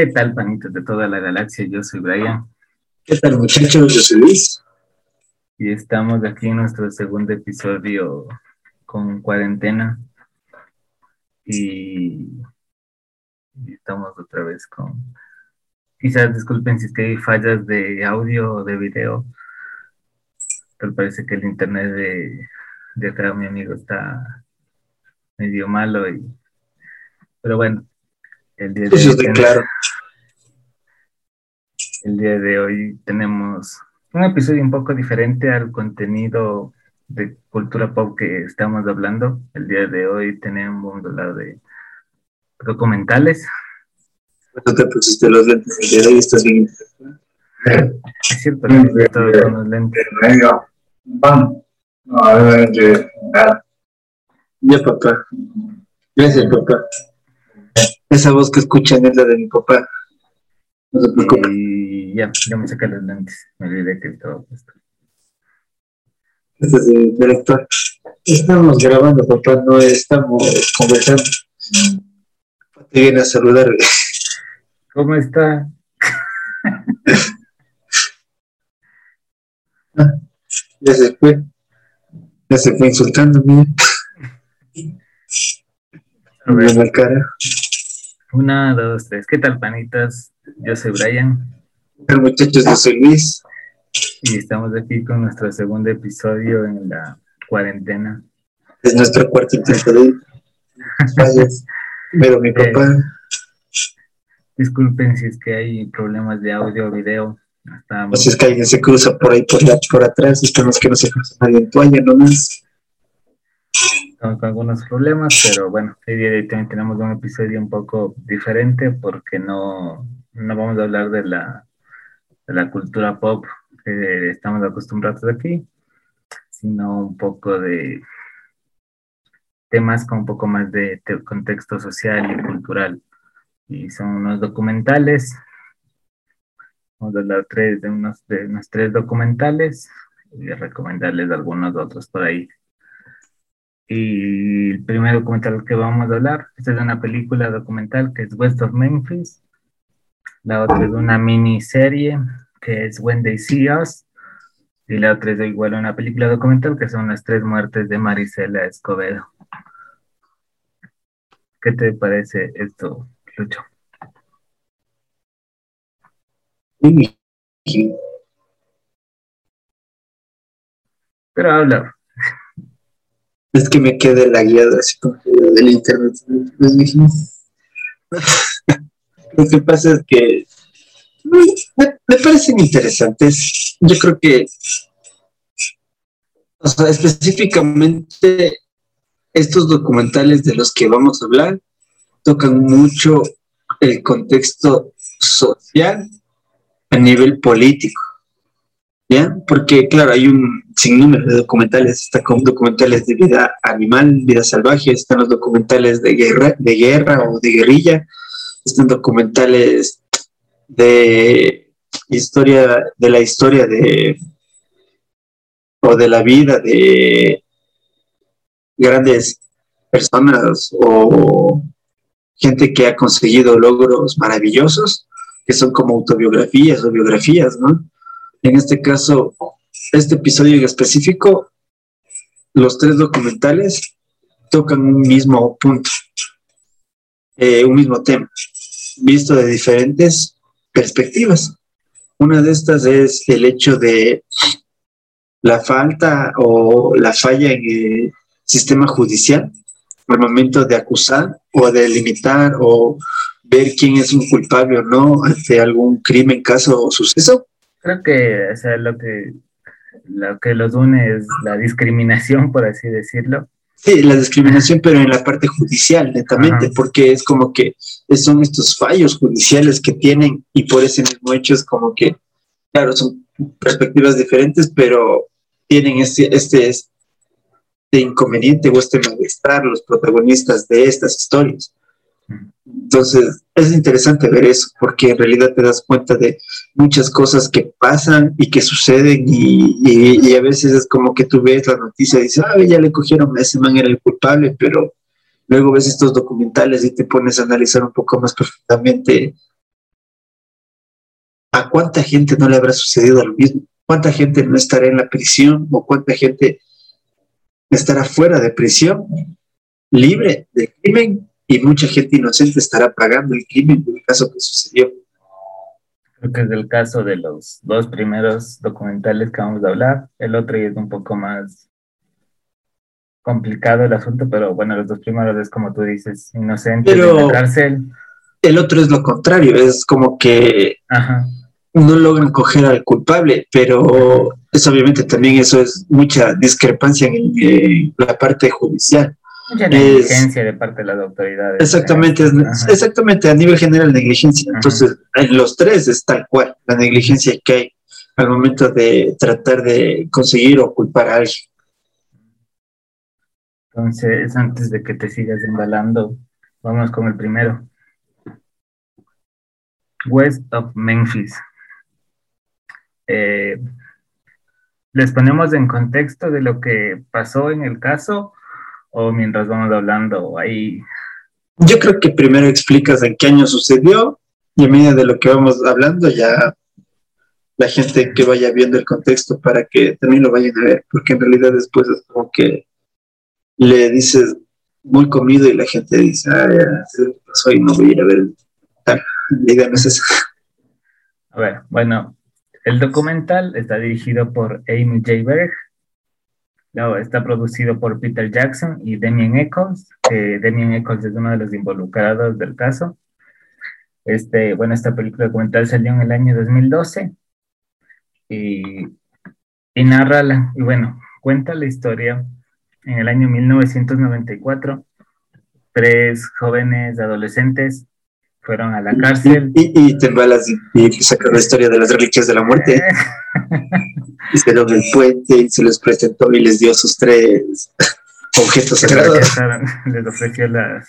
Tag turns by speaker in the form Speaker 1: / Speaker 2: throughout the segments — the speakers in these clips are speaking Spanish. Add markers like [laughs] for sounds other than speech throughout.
Speaker 1: ¿Qué tal, panitos de toda la galaxia? Yo soy Brian.
Speaker 2: ¿Qué tal, muchachos? Yo soy Luis.
Speaker 1: Y estamos aquí en nuestro segundo episodio con cuarentena. Y, y estamos otra vez con... Quizás disculpen si es que hay fallas de audio o de video. Pero parece que el internet de, de acá, mi amigo, está medio malo. Y, pero bueno, el día de
Speaker 2: Eso
Speaker 1: hoy
Speaker 2: está
Speaker 1: ten-
Speaker 2: claro.
Speaker 1: El día de hoy tenemos un episodio un poco diferente al contenido de cultura pop que estamos hablando. El día de hoy tenemos hablar de documentales.
Speaker 2: No te pusiste los lentes el día de hoy, estás bien.
Speaker 1: Es cierto, estado con los lentes.
Speaker 3: Venga, vamos.
Speaker 2: Ya, papá. Gracias, papá. Esa voz que escuchan es la de mi papá. No se preocupe.
Speaker 1: Y ya, ya me saqué los lentes. Me olvidé que estaba puesto.
Speaker 2: Este es el director. Estamos grabando, papá, no estamos conversando. Te viene a saludar.
Speaker 1: ¿Cómo está? [laughs]
Speaker 2: Ya se fue. Ya se fue insultando, mira.
Speaker 1: A ver.
Speaker 2: En la cara.
Speaker 1: Una, dos, tres. ¿Qué tal, panitas? Yo soy Brian.
Speaker 2: Hola, muchachos, yo soy Luis.
Speaker 1: Y estamos aquí con nuestro segundo episodio en la cuarentena.
Speaker 2: Es nuestro cuarto intento de. Pero mi [laughs] papá,
Speaker 1: Disculpen si es que hay problemas de audio o video. Hasta
Speaker 2: sé si es que alguien se cruza por ahí, por, la, por atrás. Esperemos que no se cruce nadie en toalla nomás.
Speaker 1: estamos con algunos problemas, pero bueno, el día de hoy también tenemos un episodio un poco diferente porque no, no vamos a hablar de la, de la cultura pop que estamos acostumbrados aquí, sino un poco de temas con un poco más de te- contexto social y cultural. Y son unos documentales. Vamos a hablar tres, de, unos, de unos tres documentales y recomendarles algunos otros por ahí. Y el primer documental que vamos a hablar, esta es una película documental que es West of Memphis. La otra es una miniserie que es When They See Us. Y la otra es igual una película documental que son las tres muertes de Marisela Escobedo. ¿Qué te parece esto, Lucho?
Speaker 2: Y-
Speaker 1: Pero habla.
Speaker 2: Es que me quedé la que del internet. Lo que pasa es que me, me parecen interesantes. Yo creo que, o sea, específicamente estos documentales de los que vamos a hablar tocan mucho el contexto social a nivel político. ¿Ya? Porque, claro, hay un sinnúmero de documentales. Está con documentales de vida animal, vida salvaje, están los documentales de guerra, de guerra o de guerrilla, están documentales de historia, de la historia de o de la vida de grandes personas o gente que ha conseguido logros maravillosos, que son como autobiografías o biografías, ¿no? En este caso, este episodio en específico, los tres documentales tocan un mismo punto, eh, un mismo tema, visto de diferentes perspectivas. Una de estas es el hecho de la falta o la falla en el sistema judicial al momento de acusar o de limitar o ver quién es un culpable o no ante algún crimen, caso o suceso.
Speaker 1: Creo que o sea, lo que lo que los une es la discriminación, por así decirlo.
Speaker 2: Sí, la discriminación, pero en la parte judicial, netamente,
Speaker 1: Ajá.
Speaker 2: porque es como que son estos fallos judiciales que tienen y por ese mismo hecho es como que, claro, son perspectivas diferentes, pero tienen este, este, este inconveniente o este malestar los protagonistas de estas historias. Entonces, es interesante ver eso, porque en realidad te das cuenta de muchas cosas que pasan y que suceden y, a veces es como que tú ves la noticia y dices, ah, ya le cogieron, ese man era el culpable, pero luego ves estos documentales y te pones a analizar un poco más profundamente ¿a cuánta gente no le habrá sucedido lo mismo? ¿Cuánta gente no estará en la prisión o cuánta gente estará fuera de prisión, libre de crimen y mucha gente inocente estará pagando el crimen del caso que sucedió?
Speaker 1: Creo que es el caso de los dos primeros documentales que vamos a hablar. El otro es un poco más complicado el asunto, pero bueno, los dos primeros es como tú dices, inocente
Speaker 2: Pero-
Speaker 1: en la cárcel.
Speaker 2: El otro es lo contrario, es como que
Speaker 1: Ajá.
Speaker 2: no logran coger al culpable, pero es obviamente también eso es mucha discrepancia en, en la parte judicial.
Speaker 1: Mucha
Speaker 2: Es-
Speaker 1: negligencia de parte de las autoridades.
Speaker 2: Exactamente, es-
Speaker 1: Ajá.
Speaker 2: exactamente a nivel general negligencia.
Speaker 1: Ajá.
Speaker 2: Entonces, en los tres es tal cual, la negligencia que hay al momento de tratar de conseguir o culpar a alguien.
Speaker 1: Entonces, antes de que te sigas embalando, vamos con el primero. West of Memphis. Eh, ¿Les ponemos en contexto de lo que pasó en el caso o mientras vamos hablando ahí?
Speaker 2: Yo creo que primero explicas en qué año sucedió y a medida de lo que vamos hablando ya la gente que vaya viendo el contexto para que también lo vayan a ver, porque en realidad después es como que le dices muy comido y la gente dice, ah, ya pasó y no voy a ir a ver. tal. No es esa.
Speaker 1: A ver, bueno, el documental está dirigido por Amy J. Berg. Luego está producido por Peter Jackson y Damien Eccles, que Damien Eccles es uno de los involucrados del caso. Este, bueno, esta película documental salió en el año 2012 y, y narra, la, y bueno, cuenta la historia en el año 1994. Tres jóvenes adolescentes fueron a la cárcel.
Speaker 2: Y, y te embalas y, y sacas la historia de las reliquias de la muerte. [laughs] Hicieron el puente y se les presentó y les dio sus tres objetos [laughs] sagrados. [laughs]
Speaker 1: les ofreció las...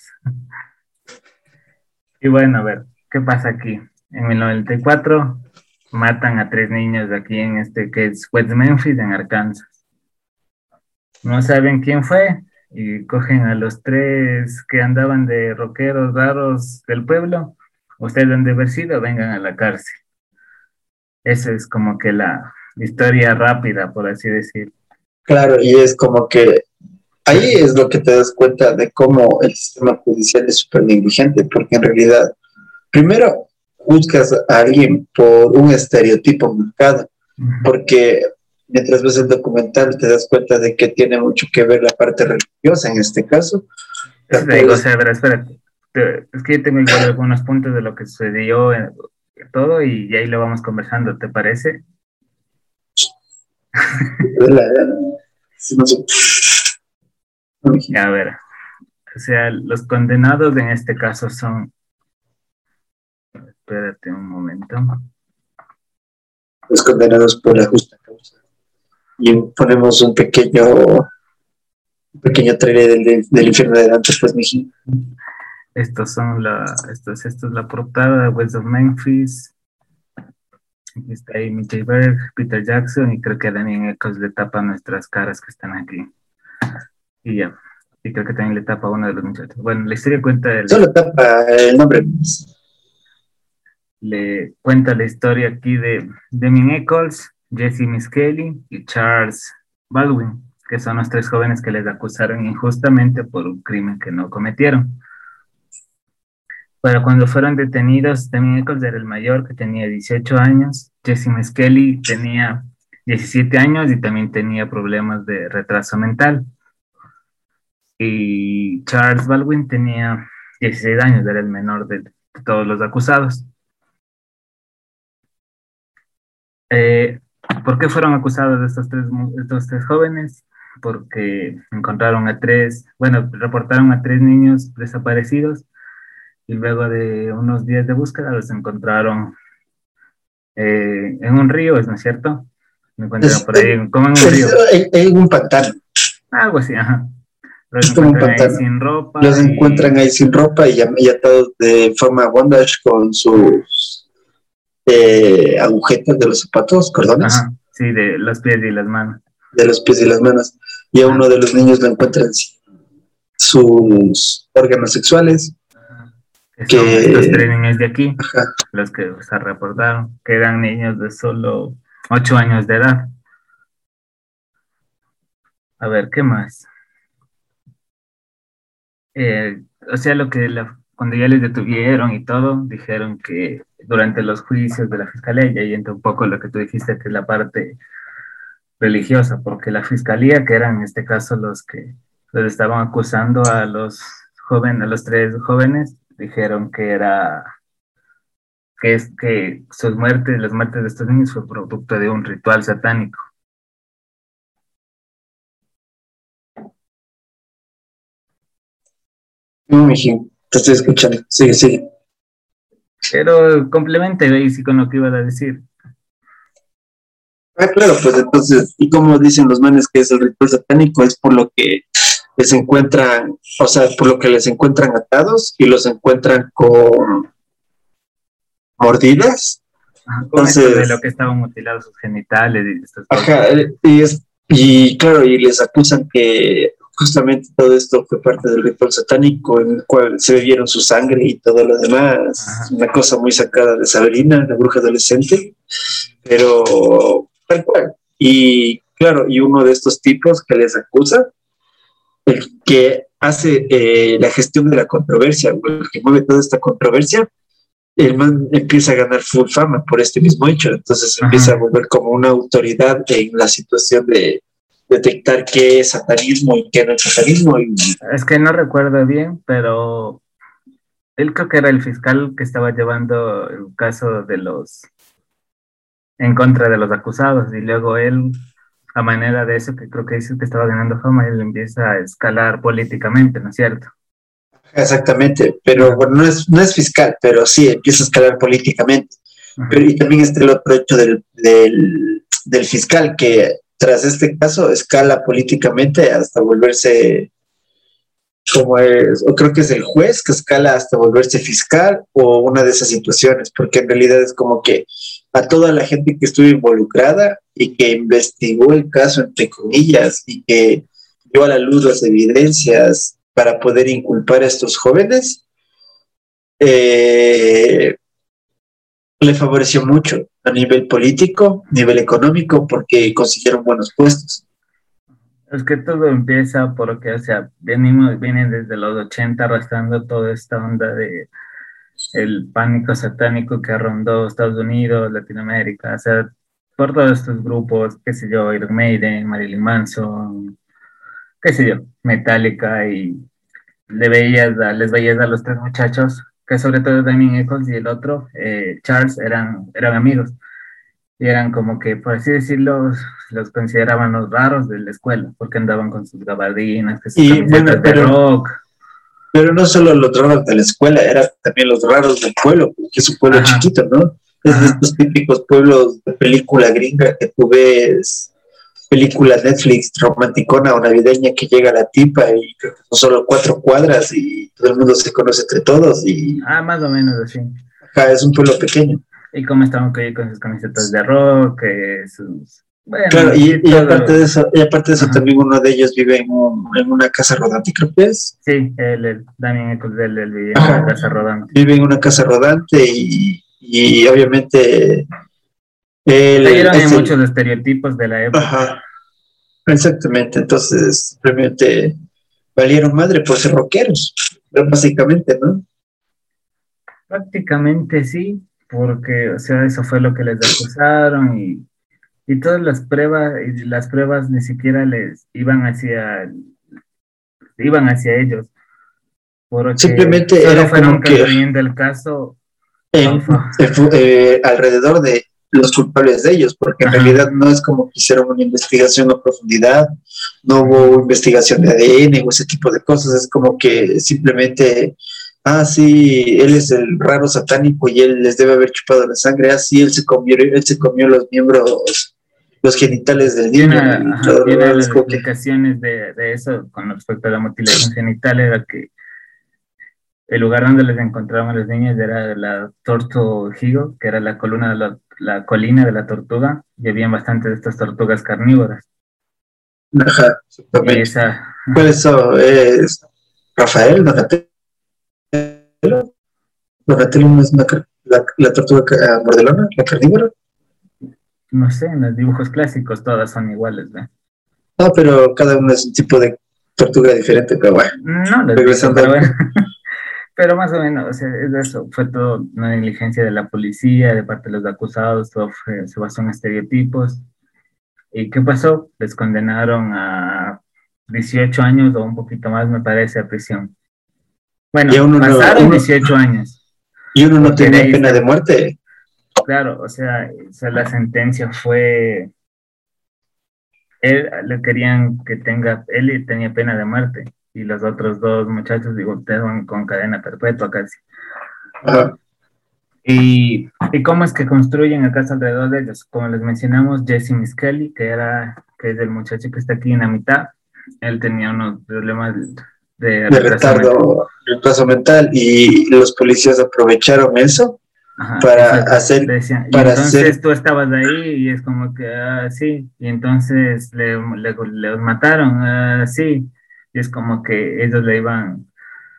Speaker 1: Y bueno, a ver, ¿qué pasa aquí? En el 94 matan a tres niños aquí en este que es West Memphis, en Arkansas. No saben quién fue y cogen a los tres que andaban de rockeros raros del pueblo. Ustedes han de haber sido, vengan a la cárcel. Esa es como que la historia rápida, por así decir.
Speaker 2: Claro, y es como que ahí es lo que te das cuenta de cómo el sistema judicial es súper negligente, porque en realidad, primero juzgas a alguien por un estereotipo marcado, porque mientras ves el documental te das cuenta de que tiene mucho que ver la parte religiosa en este caso.
Speaker 1: O sea, a ver, espérate. Te- Es que yo tengo igual algunos puntos de lo que sucedió en todo y ahí lo vamos conversando, ¿te parece? A ver. O sea, los condenados en este caso son. Espérate un momento.
Speaker 2: Los condenados por la justa. Y ponemos un pequeño un pequeño trailer del, del, del infierno de Dante, pues, mijín.
Speaker 1: Estos son la. Estos, esto es la portada de West of Memphis. Aquí está Amy J. Berg, Peter Jackson y creo que Damien Eccles le tapa nuestras caras que están aquí. Y ya. Y creo que también le tapa a uno de los muchachos. Bueno, la historia cuenta el,
Speaker 2: Solo tapa el nombre.
Speaker 1: le cuenta la historia aquí de Damien Eccles, Jesse Miskelly y Charles Baldwin, que son los tres jóvenes que les acusaron injustamente por un crimen que no cometieron. Pero cuando fueron detenidos, Eccles era el mayor, que tenía 18 años, Jesse Miskelly tenía 17 años y también tenía problemas de retraso mental. Y Charles Baldwin tenía 16 años, era el menor de, de todos los acusados. Eh, ¿Por qué fueron acusados estos tres, estos tres jóvenes? Porque encontraron a tres, bueno, reportaron a tres niños desaparecidos y luego de unos días de búsqueda los encontraron eh, en un río, ¿no es cierto? Me encuentran
Speaker 2: Es-
Speaker 1: por ahí, como en un
Speaker 2: Es,
Speaker 1: río,
Speaker 2: en, en un pantano.
Speaker 1: algo así, ajá. Los
Speaker 2: Es
Speaker 1: encuentran ahí sin ropa.
Speaker 2: Los
Speaker 1: y-
Speaker 2: encuentran ahí sin ropa y, y atados de forma bondage con sus agujetas de los zapatos, cordones,
Speaker 1: Ajá, sí, de los pies y las manos.
Speaker 2: de los pies y las manos. Y a uno de los niños lo encuentran sin sus órganos sexuales.
Speaker 1: Ajá. que estos tres niños de aquí, los que se reportaron, que eran niños de solo 8 años de edad. A ver, ¿qué más? Eh, o sea, lo que cuando ya les detuvieron y todo, dijeron que durante los juicios de la fiscalía, y ahí entra un poco lo que tú dijiste, que es la parte religiosa, porque la fiscalía, que eran en este caso los que los estaban acusando a los jóvenes, a los tres jóvenes, dijeron que era que es que sus muertes, las muertes de estos niños fue producto de un ritual satánico.
Speaker 2: No, te estoy escuchando. Sigue, sigue.
Speaker 1: Pero complemente sí con lo que iba a decir.
Speaker 2: Ah, claro, pues entonces, y como dicen los manes que es el ritual satánico, es por lo que les encuentran, o sea, por lo que les encuentran atados y los encuentran con mordidas.
Speaker 1: entonces, de lo que estaban mutilados sus genitales y estas
Speaker 2: Ajá, y, es, y claro, y les acusan que justamente todo esto fue parte del ritual satánico en el cual se bebieron su sangre y todo lo demás. Una cosa muy sacada de Sabrina, la bruja adolescente, pero tal cual. Y claro, y uno de estos tipos que les acusa, el que hace eh, la gestión de la controversia, el que mueve toda esta controversia, el man empieza a ganar full fama por este mismo hecho. Entonces empieza a volver como una autoridad en la situación de detectar qué es satanismo y qué no es satanismo.
Speaker 1: Es que no recuerdo bien, pero él creo que era el fiscal que estaba llevando el caso de los en contra de los acusados y luego él a manera de eso que creo que dice que estaba ganando fama él empieza a escalar políticamente, ¿no es cierto?
Speaker 2: Exactamente, pero bueno, no es, no es fiscal, pero sí empieza a escalar políticamente. Pero y también está el otro hecho del, del, del fiscal que tras este caso escala políticamente hasta volverse como es, creo que es el juez que escala hasta volverse fiscal o una de esas situaciones, porque en realidad es como que a toda la gente que estuvo involucrada y que investigó el caso, entre comillas, y que dio a la luz las evidencias para poder inculpar a estos jóvenes, eh, le favoreció mucho a nivel político, nivel económico, porque consiguieron buenos puestos.
Speaker 1: Es que todo empieza porque, o sea, venimos, vienen desde los 80 arrastrando toda esta onda de el pánico satánico que rondó Estados Unidos, Latinoamérica, o sea, por todos estos grupos, qué sé yo, Iron Maiden, Marilyn Manson, qué sé yo, Metallica, y le veías les veías a los tres muchachos que sobre todo Damien Eccles y el otro, eh, Charles, eran, eran amigos. Y eran como que, por así decirlo, los consideraban los raros de la escuela, porque andaban con sus gabardinas, que sus
Speaker 2: y, bueno, pero, de rock. Pero no solo los raros de la escuela, eran también los raros del pueblo, porque es un pueblo chiquito, ¿no? Es de estos típicos pueblos de película gringa que tú ves película Netflix romanticona o navideña que llega la tipa y son solo cuatro cuadras y todo el mundo se conoce entre todos y...
Speaker 1: Ah, más o menos así.
Speaker 2: Acá es un pueblo pequeño.
Speaker 1: Y cómo estaban con sus camisetas de rock, sus...
Speaker 2: Bueno, claro, y, aparte de eso, y aparte de eso también uno de ellos vive en, en, una casa rodante, creo que es.
Speaker 1: Sí, él, él también él, vive en una casa rodante.
Speaker 2: Vive en una casa rodante y, y obviamente
Speaker 1: hay muchos estereotipos de la época. Ajá.
Speaker 2: Exactamente, entonces simplemente valieron madre por ser rockeros, básicamente, ¿no?
Speaker 1: Prácticamente sí, porque, o sea, eso fue lo que les acusaron y, y todas las pruebas, y las pruebas ni siquiera les iban hacia, iban hacia ellos. Porque
Speaker 2: Simplemente era fueron que
Speaker 1: el caso
Speaker 2: eh, alrededor de los culpables de ellos, porque en realidad no es como que hicieron una investigación a profundidad, no hubo investigación de ADN o ese tipo de cosas, es como que simplemente, ah, sí, él es el raro satánico y él les debe haber chupado la sangre, ah, sí, él se comió, él se comió los miembros, los genitales del niño.
Speaker 1: Tiene, las explicaciones de, de, eso con respecto a la mutilación genital era que el lugar donde les encontraban los niños era la Torto Higo, que era la columna de la la colina de la tortuga y habían bastantes de estas tortugas carnívoras.
Speaker 2: Ajá, Esa... ¿Cuál eso? ¿Es Rafael? Donatello no es una, la, la tortuga mordelona, la carnívora.
Speaker 1: No sé, en los dibujos clásicos todas son iguales, ¿ve?
Speaker 2: No, pero cada uno es un tipo de tortuga diferente, pero bueno.
Speaker 1: No, Regresando. Pero, bueno. [laughs] pero más o menos, o sea, es eso, fue todo una negligencia de la policía, de parte de los acusados, todo fue, se basó en estereotipos. ¿Y qué pasó? Les condenaron a 18 años o un poquito más, me parece, a prisión. Bueno, pasaron 18 años.
Speaker 2: Y uno no tenía pena de muerte.
Speaker 1: Claro, o sea, la sentencia fue. Él le querían que tenga, él tenía pena de muerte y los otros dos muchachos, digo, te van con cadena perpetua casi. Y, y, cómo es que construyen el caso alrededor de ellos. Como les mencionamos, Jesse Miskelly, que era, que es el muchacho que está aquí en la mitad, él tenía unos problemas
Speaker 2: de, retardo, retraso mental y los policías aprovecharon eso para hacer para
Speaker 1: entonces tú estabas ahí y es como que ah, sí y entonces le, le, mataron ah, sí y es como que ellos le iban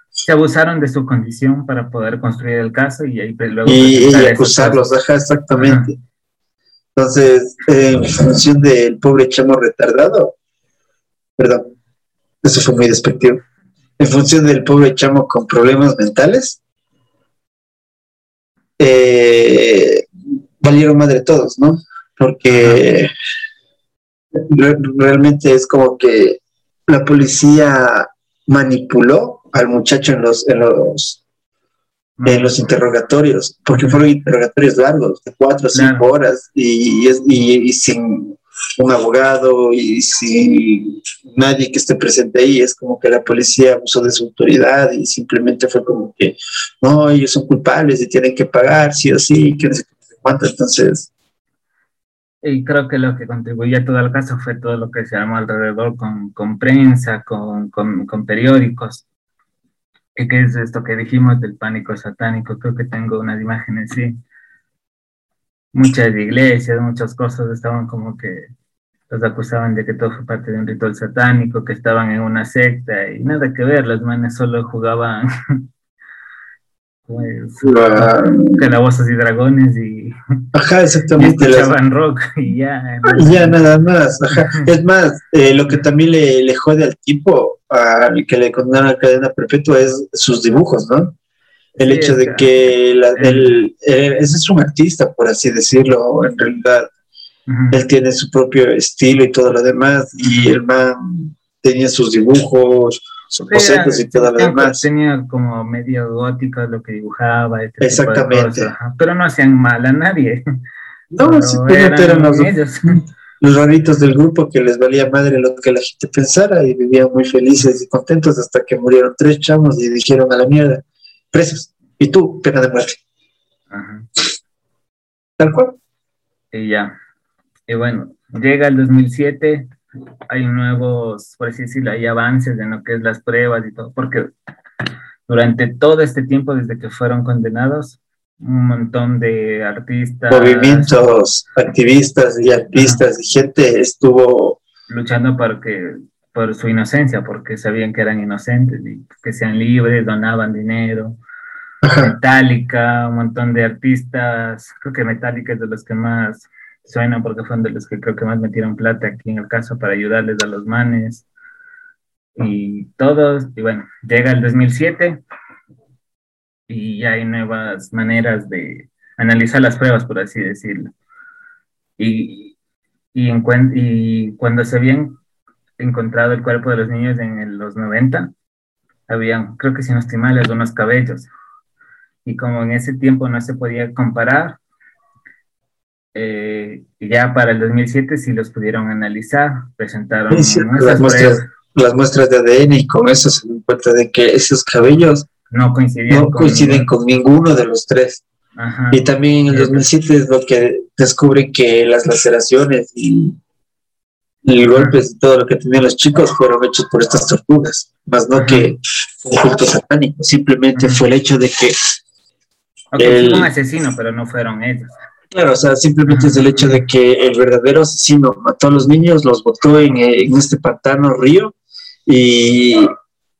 Speaker 1: se abusaron de su condición para poder construir el caso y ahí pues, luego
Speaker 2: y, acusarlos exactamente. Entonces en función del pobre chamo retardado perdón eso fue muy despectivo. En función del pobre chamo con problemas mentales, eh, valieron madre todos, ¿no? Porque realmente es como que la policía manipuló al muchacho en los, en los, en los interrogatorios, porque fueron interrogatorios largos, de cuatro o cinco horas, y, y sin un abogado y si nadie que esté presente ahí es como que la policía abusó de su autoridad y simplemente fue como que no, ellos son culpables y tienen que pagar sí o sí, que no sé cuánto, entonces...
Speaker 1: Y creo que lo que contribuyó a todo el caso fue todo lo que se llamó alrededor con, con prensa, con, con, con periódicos. ¿Y qué es esto que dijimos del pánico satánico? Creo que tengo unas imágenes, sí muchas iglesias, muchas cosas estaban como que los acusaban de que todo fue parte de un ritual satánico, que estaban en una secta y nada que ver, los manes solo jugaban [laughs] pues, calabozos y dragones y, [laughs]
Speaker 2: ajá, exactamente,
Speaker 1: escuchaban rock y ya. [laughs]
Speaker 2: Ya nada más, ajá. [laughs] Es más, eh, lo que también le, le jode al tipo, al que le condenaron a cadena perpetua, es sus dibujos, ¿no? el hecho de que ese es un artista, por así decirlo, en realidad. Él tiene su propio estilo y todo lo demás, y el man tenía sus dibujos, sus bocetos y todo lo demás.
Speaker 1: Tenía como medio gótico lo que dibujaba.
Speaker 2: Este Exactamente.
Speaker 1: pero no hacían mal a nadie. [laughs]
Speaker 2: No, simplemente eran, los, los raritos del grupo que les valía madre lo que la gente pensara y vivían muy felices y contentos hasta que murieron tres chamos y dijeron a la mierda presos. Y tú, pena de muerte. Ajá. Tal cual.
Speaker 1: Y ya. Y bueno, llega el 2007, hay nuevos, por así decirlo, hay avances en lo que es las pruebas y todo, porque durante todo este tiempo, desde que fueron condenados, un montón de artistas.
Speaker 2: Movimientos, activistas y artistas y gente estuvo
Speaker 1: luchando para que por su inocencia, porque sabían que eran inocentes y que sean libres, donaban dinero. Metallica, un montón de artistas, creo que Metallica es de los que más suenan porque fueron de los que creo que más metieron plata aquí en el caso para ayudarles a los manes y todos, y bueno, llega el 2007 y ya hay nuevas maneras de analizar las pruebas, por así decirlo. Y, y, y cuando se habían encontrado el cuerpo de los niños en los 90, habían, creo que si no estoy mal, algunos cabellos. Y como en ese tiempo no se podía comparar, eh, ya para el 2007 sí los pudieron analizar, presentaron
Speaker 2: las, muestras, las, muestras, de ADN y con eso se dan cuenta de que esos cabellos
Speaker 1: no coinciden,
Speaker 2: coinciden con ninguno de los tres. Y también en el 2007 es lo que descubre que las laceraciones y y golpes y todo lo que tenían los chicos fueron hechos por estas tortugas, más no que un culto satánico, simplemente fue el hecho de que...
Speaker 1: el, un asesino, pero no fueron ellos.
Speaker 2: Claro, o sea, simplemente es el hecho de que el verdadero asesino mató a los niños, los botó en, en este pantano río y,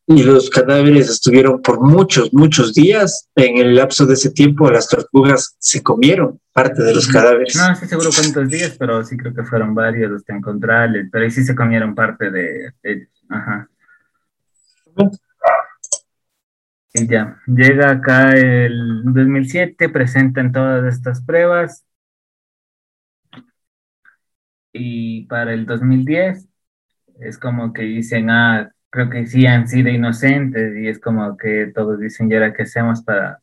Speaker 2: y los cadáveres estuvieron por muchos, muchos días. En el lapso de ese tiempo, las tortugas se comieron parte de los cadáveres.
Speaker 1: No estoy seguro cuántos días, pero sí creo que fueron varios los que encontraron, pero ahí sí se comieron parte de ellos. Ajá. Ya, llega acá el 2007, presentan todas estas pruebas. Y para el 2010 es como que dicen, ah, creo que sí han sido inocentes y es como que todos dicen, ¿y ahora qué hacemos para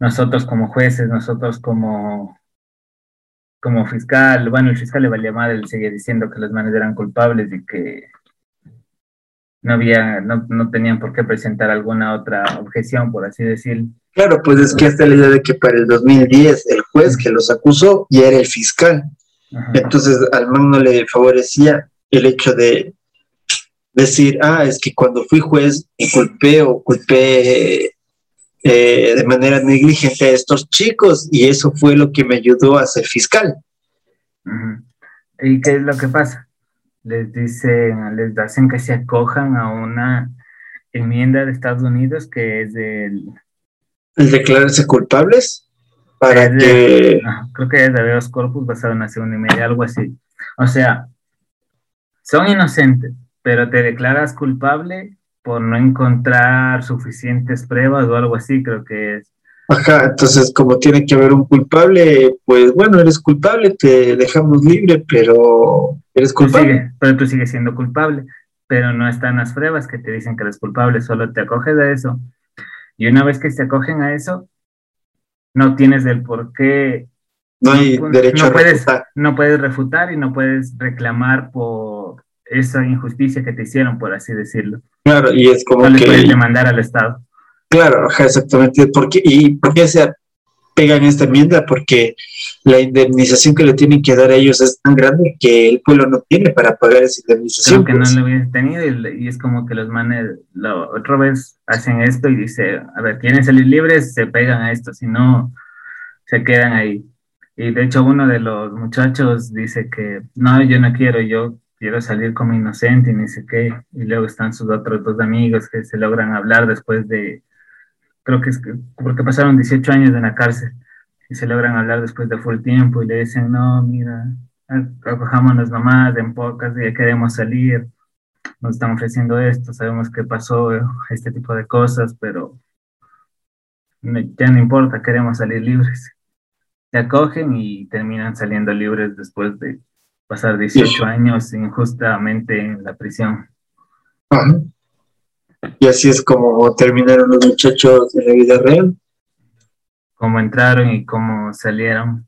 Speaker 1: nosotros como jueces, nosotros como, como fiscal? Bueno, el fiscal le valía mal, él seguía diciendo que los manes eran culpables y que no había, no, no tenían por qué presentar alguna otra objeción, por así decirlo.
Speaker 2: Claro, pues es que hasta la idea de que para el 2010 el juez que los acusó ya era el fiscal. Entonces al man no le favorecía el hecho de decir, ah, es que cuando fui juez y culpé o culpé eh, de manera negligente a estos chicos y eso fue lo que me ayudó a ser fiscal.
Speaker 1: ¿Y qué es lo que pasa? Les dicen, les hacen que se acojan a una enmienda de Estados Unidos que es del...
Speaker 2: ¿El declararse culpables? Para que...
Speaker 1: creo que es de habeas corpus basado en la segunda y media, algo así. O sea, son inocentes, pero te declaras culpable por no encontrar suficientes pruebas o algo así, creo que es.
Speaker 2: Ajá, entonces como tiene que haber un culpable, pues bueno, eres culpable, te dejamos libre, pero eres culpable.
Speaker 1: pero tú sigues siendo culpable, pero no están las pruebas que te dicen que eres culpable, solo te acoges a eso. Y una vez que se acogen a eso, no tienes el por qué.
Speaker 2: No hay derecho a
Speaker 1: puedes, No puedes refutar y no puedes reclamar por esa injusticia que te hicieron, por así decirlo.
Speaker 2: Claro, y es como
Speaker 1: no
Speaker 2: que...
Speaker 1: puedes demandar al Estado.
Speaker 2: Claro, exactamente. ¿Por ¿Y por qué se pega en esta enmienda? Porque la indemnización que le tienen que dar a ellos es tan grande que el pueblo no tiene para pagar esa indemnización.
Speaker 1: Creo que no pues. lo hubiese tenido y, es como que los manes otra vez hacen esto y dice, a ver, quieren salir libres, se pegan a esto, si no, se quedan ahí. Y de hecho uno de los muchachos dice que no, yo no quiero, yo quiero salir como inocente y ni sé qué. Y luego están sus otros dos amigos que se logran hablar después de, creo que es porque pasaron 18 años en la cárcel y se logran hablar después de full tiempo y le dicen, no, mira, acojámonos nomás en pocas, ya queremos salir, nos están ofreciendo esto, sabemos que pasó este tipo de cosas, pero ya no importa, queremos salir libres. Se acogen y terminan saliendo libres después de pasar 18 años injustamente en la prisión.
Speaker 2: Y así es como terminaron los muchachos en la vida real.
Speaker 1: Cómo entraron y cómo salieron.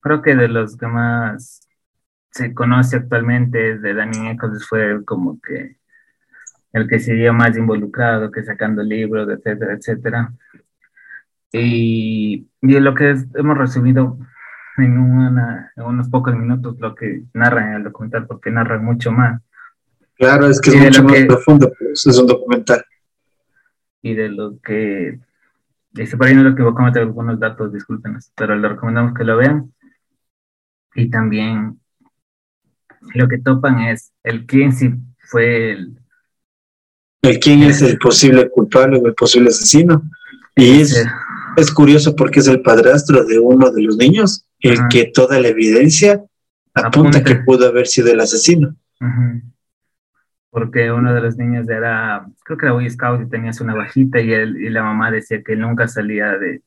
Speaker 1: Creo que de los que más se conoce actualmente de Danny Eccles, fue como que el que siguió más involucrado, que sacando libros, etcétera, etcétera. Y, y lo que hemos recibido en, unos pocos minutos lo que narra en el documental, porque narra mucho más.
Speaker 2: Claro, es que es mucho más profundo, pues es un documental.
Speaker 1: Y de lo que, dice por ahí no lo equivocamos de algunos datos, discúlpenos, pero le recomendamos que lo vean. Y también lo que topan es el quién sí fue el...
Speaker 2: El quién es el posible culpable o el posible asesino. Y es, es curioso porque es el padrastro de uno de los niños el que toda la evidencia apunta, que pudo haber sido el asesino.
Speaker 1: Porque uno de los niños era, creo que era Boy Scout y tenía su navajita y, él, y la mamá decía que nunca salía de,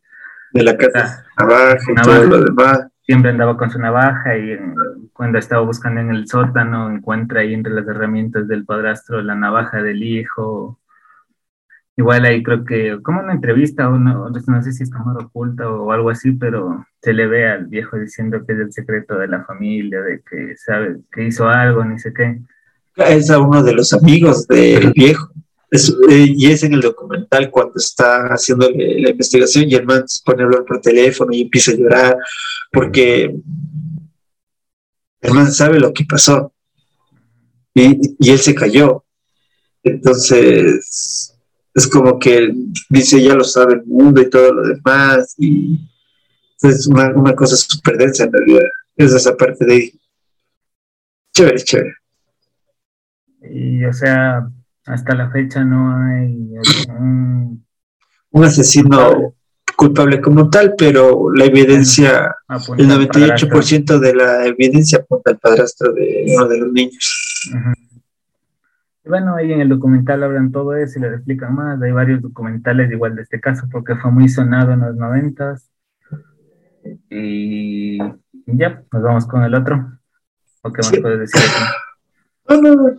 Speaker 2: de la casa, navaja y todo lo demás.
Speaker 1: Siempre andaba con su navaja y cuando estaba buscando en el sótano encuentra ahí entre las herramientas del padrastro la navaja del hijo, Igual ahí creo que, como una entrevista, o no, no sé si es cámara oculta o algo así, pero se le ve al viejo diciendo que es el secreto de la familia, de que sabe que hizo algo, ni sé qué.
Speaker 2: Es a uno de los amigos del viejo. Eh, y es en el documental cuando está haciendo la investigación y el man se pone a hablar por teléfono y empieza a llorar porque el man sabe lo que pasó y, y él se cayó. Entonces, es como que dice, ya lo sabe el mundo y todo lo demás, y es una, cosa súper densa en realidad. Es esa parte de chévere, chévere.
Speaker 1: Y o sea, hasta la fecha no hay un,
Speaker 2: un asesino culpable como tal, pero la evidencia, el 98% de la evidencia apunta al padrastro de uno de los niños.
Speaker 1: Bueno, ahí en el documental hablan todo eso y le explican más. Hay varios documentales igual de este caso porque fue muy sonado en los noventas. Y ya, nos vamos con el otro. ¿O qué más puedes decir? No.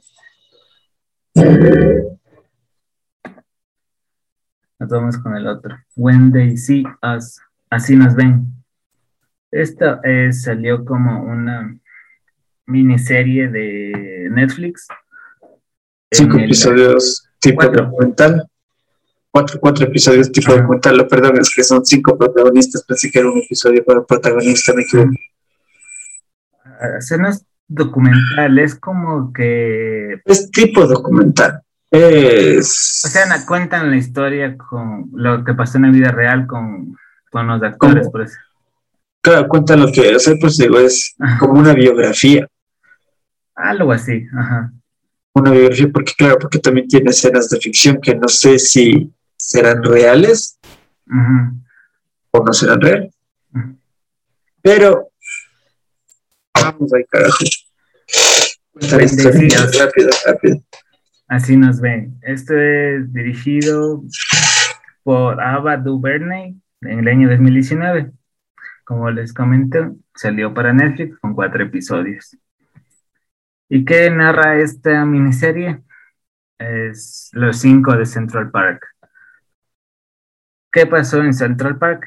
Speaker 1: Nos vamos con el otro. When they see us, así nos ven. Esta eh, salió como una miniserie de Netflix
Speaker 2: Cinco episodios tipo documental. Cuatro, cuatro episodios tipo documental. perdón, es que son cinco protagonistas. Pensé que era un episodio para protagonista, me.
Speaker 1: Ah, es documental, es como que.
Speaker 2: Es tipo documental. Es.
Speaker 1: O sea, cuentan la historia con lo que pasó en la vida real con, con los actores, por eso.
Speaker 2: Claro, cuentan lo que. O sea, pues digo, es como una biografía.
Speaker 1: Algo así, ajá
Speaker 2: una biografía, porque claro, porque también tiene escenas de ficción que no sé si serán reales o no serán reales. Pero vamos carajo.
Speaker 1: rápido, rápido. Así nos ven. Esto es dirigido por Ava DuVernay en el año 2019. Como les comento, salió para Netflix con cuatro episodios. ¿Y qué narra esta miniserie? Es Los cinco de Central Park. ¿Qué pasó en Central Park?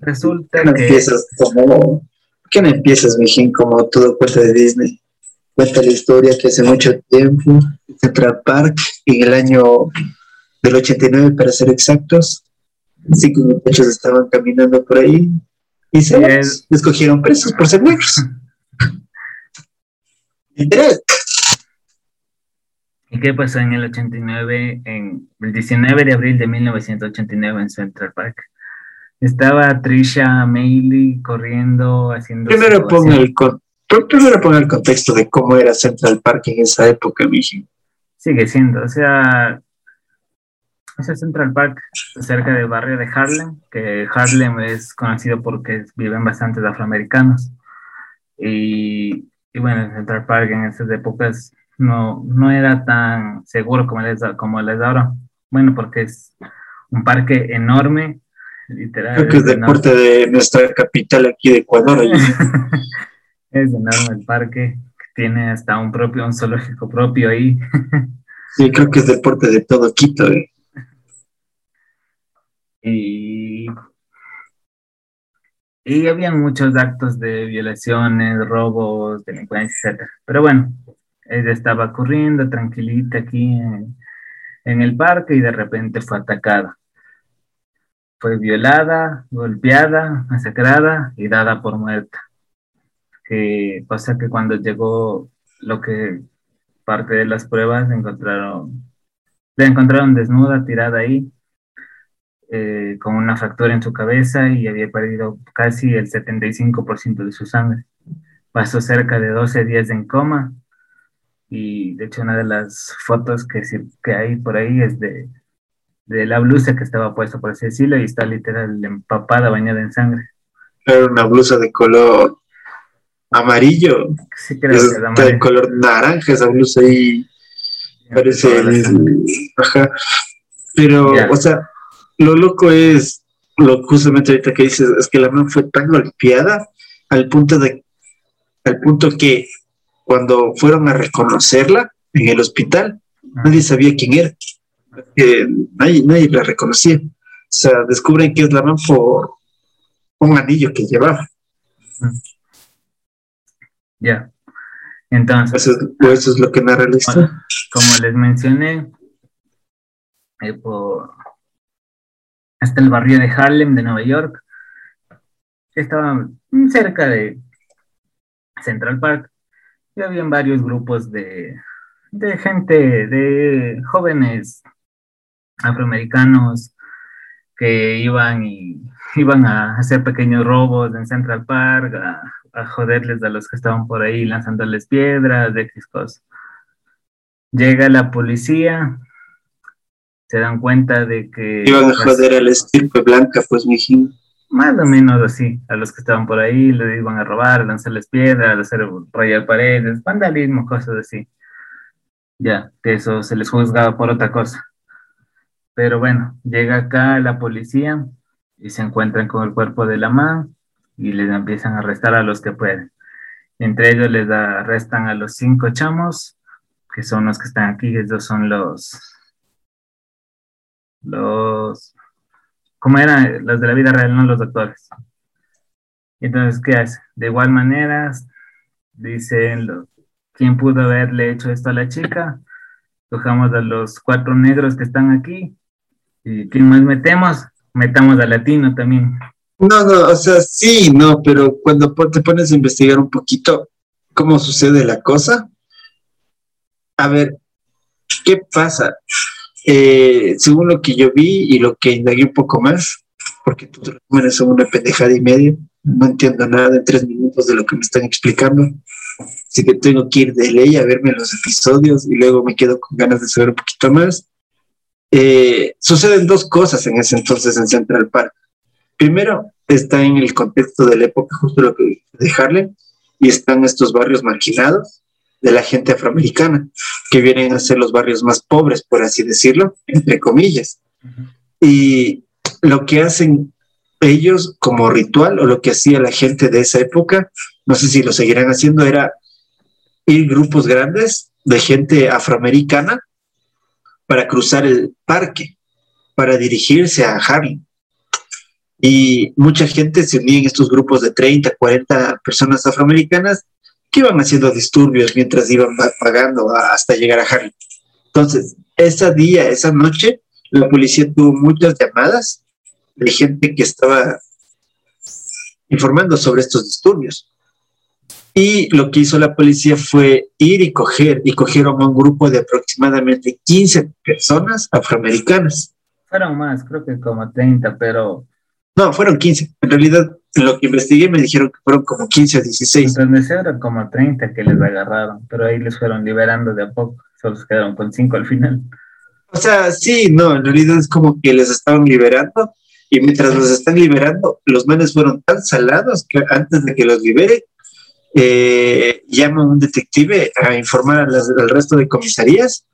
Speaker 1: Resulta
Speaker 2: ¿Qué no
Speaker 1: que...
Speaker 2: Como... ¿Qué no empiezas, mijín, como todo cuenta de Disney? Cuenta la historia que hace mucho tiempo, Central Park, en el año del 89, para ser exactos, cinco muchachos estaban caminando por ahí y se escogieron presos por ser negros. [laughs]
Speaker 1: ¿Y qué pasó en el 89, en el 19 de abril de 1989 en Central Park? Estaba Trisha Mailey corriendo, haciendo...
Speaker 2: Primero ponga, el, primero el contexto de cómo era Central Park en esa época, Miji.
Speaker 1: Sigue siendo, o sea, ese Central Park cerca del barrio de Harlem, que Harlem es conocido porque viven bastantes afroamericanos. Y y bueno, Central Park en esas épocas no, no era tan seguro como es, como es ahora. Bueno, porque es un parque enorme, literal.
Speaker 2: Creo que es, deporte de nuestra capital aquí de Ecuador. [laughs]
Speaker 1: es enorme el parque, tiene hasta un propio, un zoológico propio ahí.
Speaker 2: sí, creo que es deporte de todo Quito. Eh.
Speaker 1: Y y habían muchos actos de violaciones, robos, delincuencia, etc. Pero bueno, ella estaba corriendo tranquilita aquí en, en el parque y de repente fue atacada. Fue violada, golpeada, masacrada y dada por muerta. Que pasa que cuando llegó lo que parte de las pruebas encontraron, la encontraron desnuda, tirada ahí, eh, con una fractura en su cabeza y había perdido casi el 75% de su sangre. Pasó cerca de 12 días en coma y de hecho una de las fotos que, que hay por ahí es de, de la blusa que estaba puesta, por así decirlo, y está literal empapada, bañada en sangre.
Speaker 2: Era una blusa de color amarillo.
Speaker 1: Sí, creo
Speaker 2: que de color naranja esa blusa y parece... Pero, o sea, lo loco es, lo justamente ahorita que dices, es que la mano fue tan golpeada al punto de, al punto que cuando fueron a reconocerla en el hospital, nadie sabía quién era. Nadie, nadie la reconocía. O sea, descubren que es la mano por un anillo que llevaba.
Speaker 1: Ya. Entonces.
Speaker 2: Eso es, lo que narra la historia.
Speaker 1: Como les mencioné, eh, por, hasta el barrio de Harlem de Nueva York, que estaba cerca de Central Park, y habían varios grupos de, de gente, de jóvenes afroamericanos que iban y [laughs] iban a hacer pequeños robos en Central Park, a, joderles a los que estaban por ahí lanzándoles piedras, de X cosas. Llega la policía, se dan cuenta de que...
Speaker 2: Iban a joder a la estirpe blanca, pues, mijín.
Speaker 1: Más o menos así, a los que estaban por ahí, le iban a robar, a lanzarles piedras, a hacer rayar paredes, vandalismo, cosas así. Ya, que eso se les juzgaba por otra cosa. Pero bueno, llega acá la policía y se encuentran con el cuerpo de la mamá y les empiezan a arrestar a los que pueden. Entre ellos les arrestan a los cinco chamos, que son los que están aquí, estos son los, los, ¿cómo eran? Los de la vida real, no los doctores. Entonces, ¿qué hace? De igual manera, dicen, ¿quién pudo haberle hecho esto a la chica? Cojamos a los cuatro negros que están aquí. ¿Y quién más metemos? Metamos al latino también.
Speaker 2: No, no, o sea, sí, no, pero cuando te pones a investigar un poquito cómo sucede la cosa, a ver, ¿qué pasa? Eh, según lo que yo vi y lo que indagué un poco más, porque tus resúmenes son una pendejada y media, no entiendo nada en tres minutos de lo que me están explicando, así que tengo que ir de ley a verme los episodios y luego me quedo con ganas de saber un poquito más. Eh, suceden dos cosas en ese entonces en Central Park. Primero, está en el contexto de la época, justo lo que de y están estos barrios marginados de la gente afroamericana, que vienen a ser los barrios más pobres, por así decirlo, entre comillas. Y lo que hacen ellos como ritual, o lo que hacía la gente de esa época, no sé si lo seguirán haciendo, era ir grupos grandes de gente afroamericana para cruzar el parque, para dirigirse a Harlem. Y mucha gente se unía en estos grupos de 30, 40 personas afroamericanas que iban haciendo disturbios mientras iban pagando hasta llegar a Harlem. Entonces, ese día, esa noche, la policía tuvo muchas llamadas de gente que estaba informando sobre estos disturbios. Y lo que hizo la policía fue ir y coger, y cogieron a un grupo de aproximadamente 15 personas afroamericanas.
Speaker 1: Fueron más, creo que como 30, pero
Speaker 2: no, fueron 15. En realidad, lo que investigué me dijeron que fueron como 15 o 16.
Speaker 1: Entonces eran como 30 que les agarraron, pero ahí les fueron liberando de a poco. Solo se quedaron con 5 al final.
Speaker 2: O sea, sí, no, en realidad es como que les estaban liberando y mientras los están liberando, los manes fueron tan salados que antes de que los libere, eh, llama un detective a informar al resto de comisarías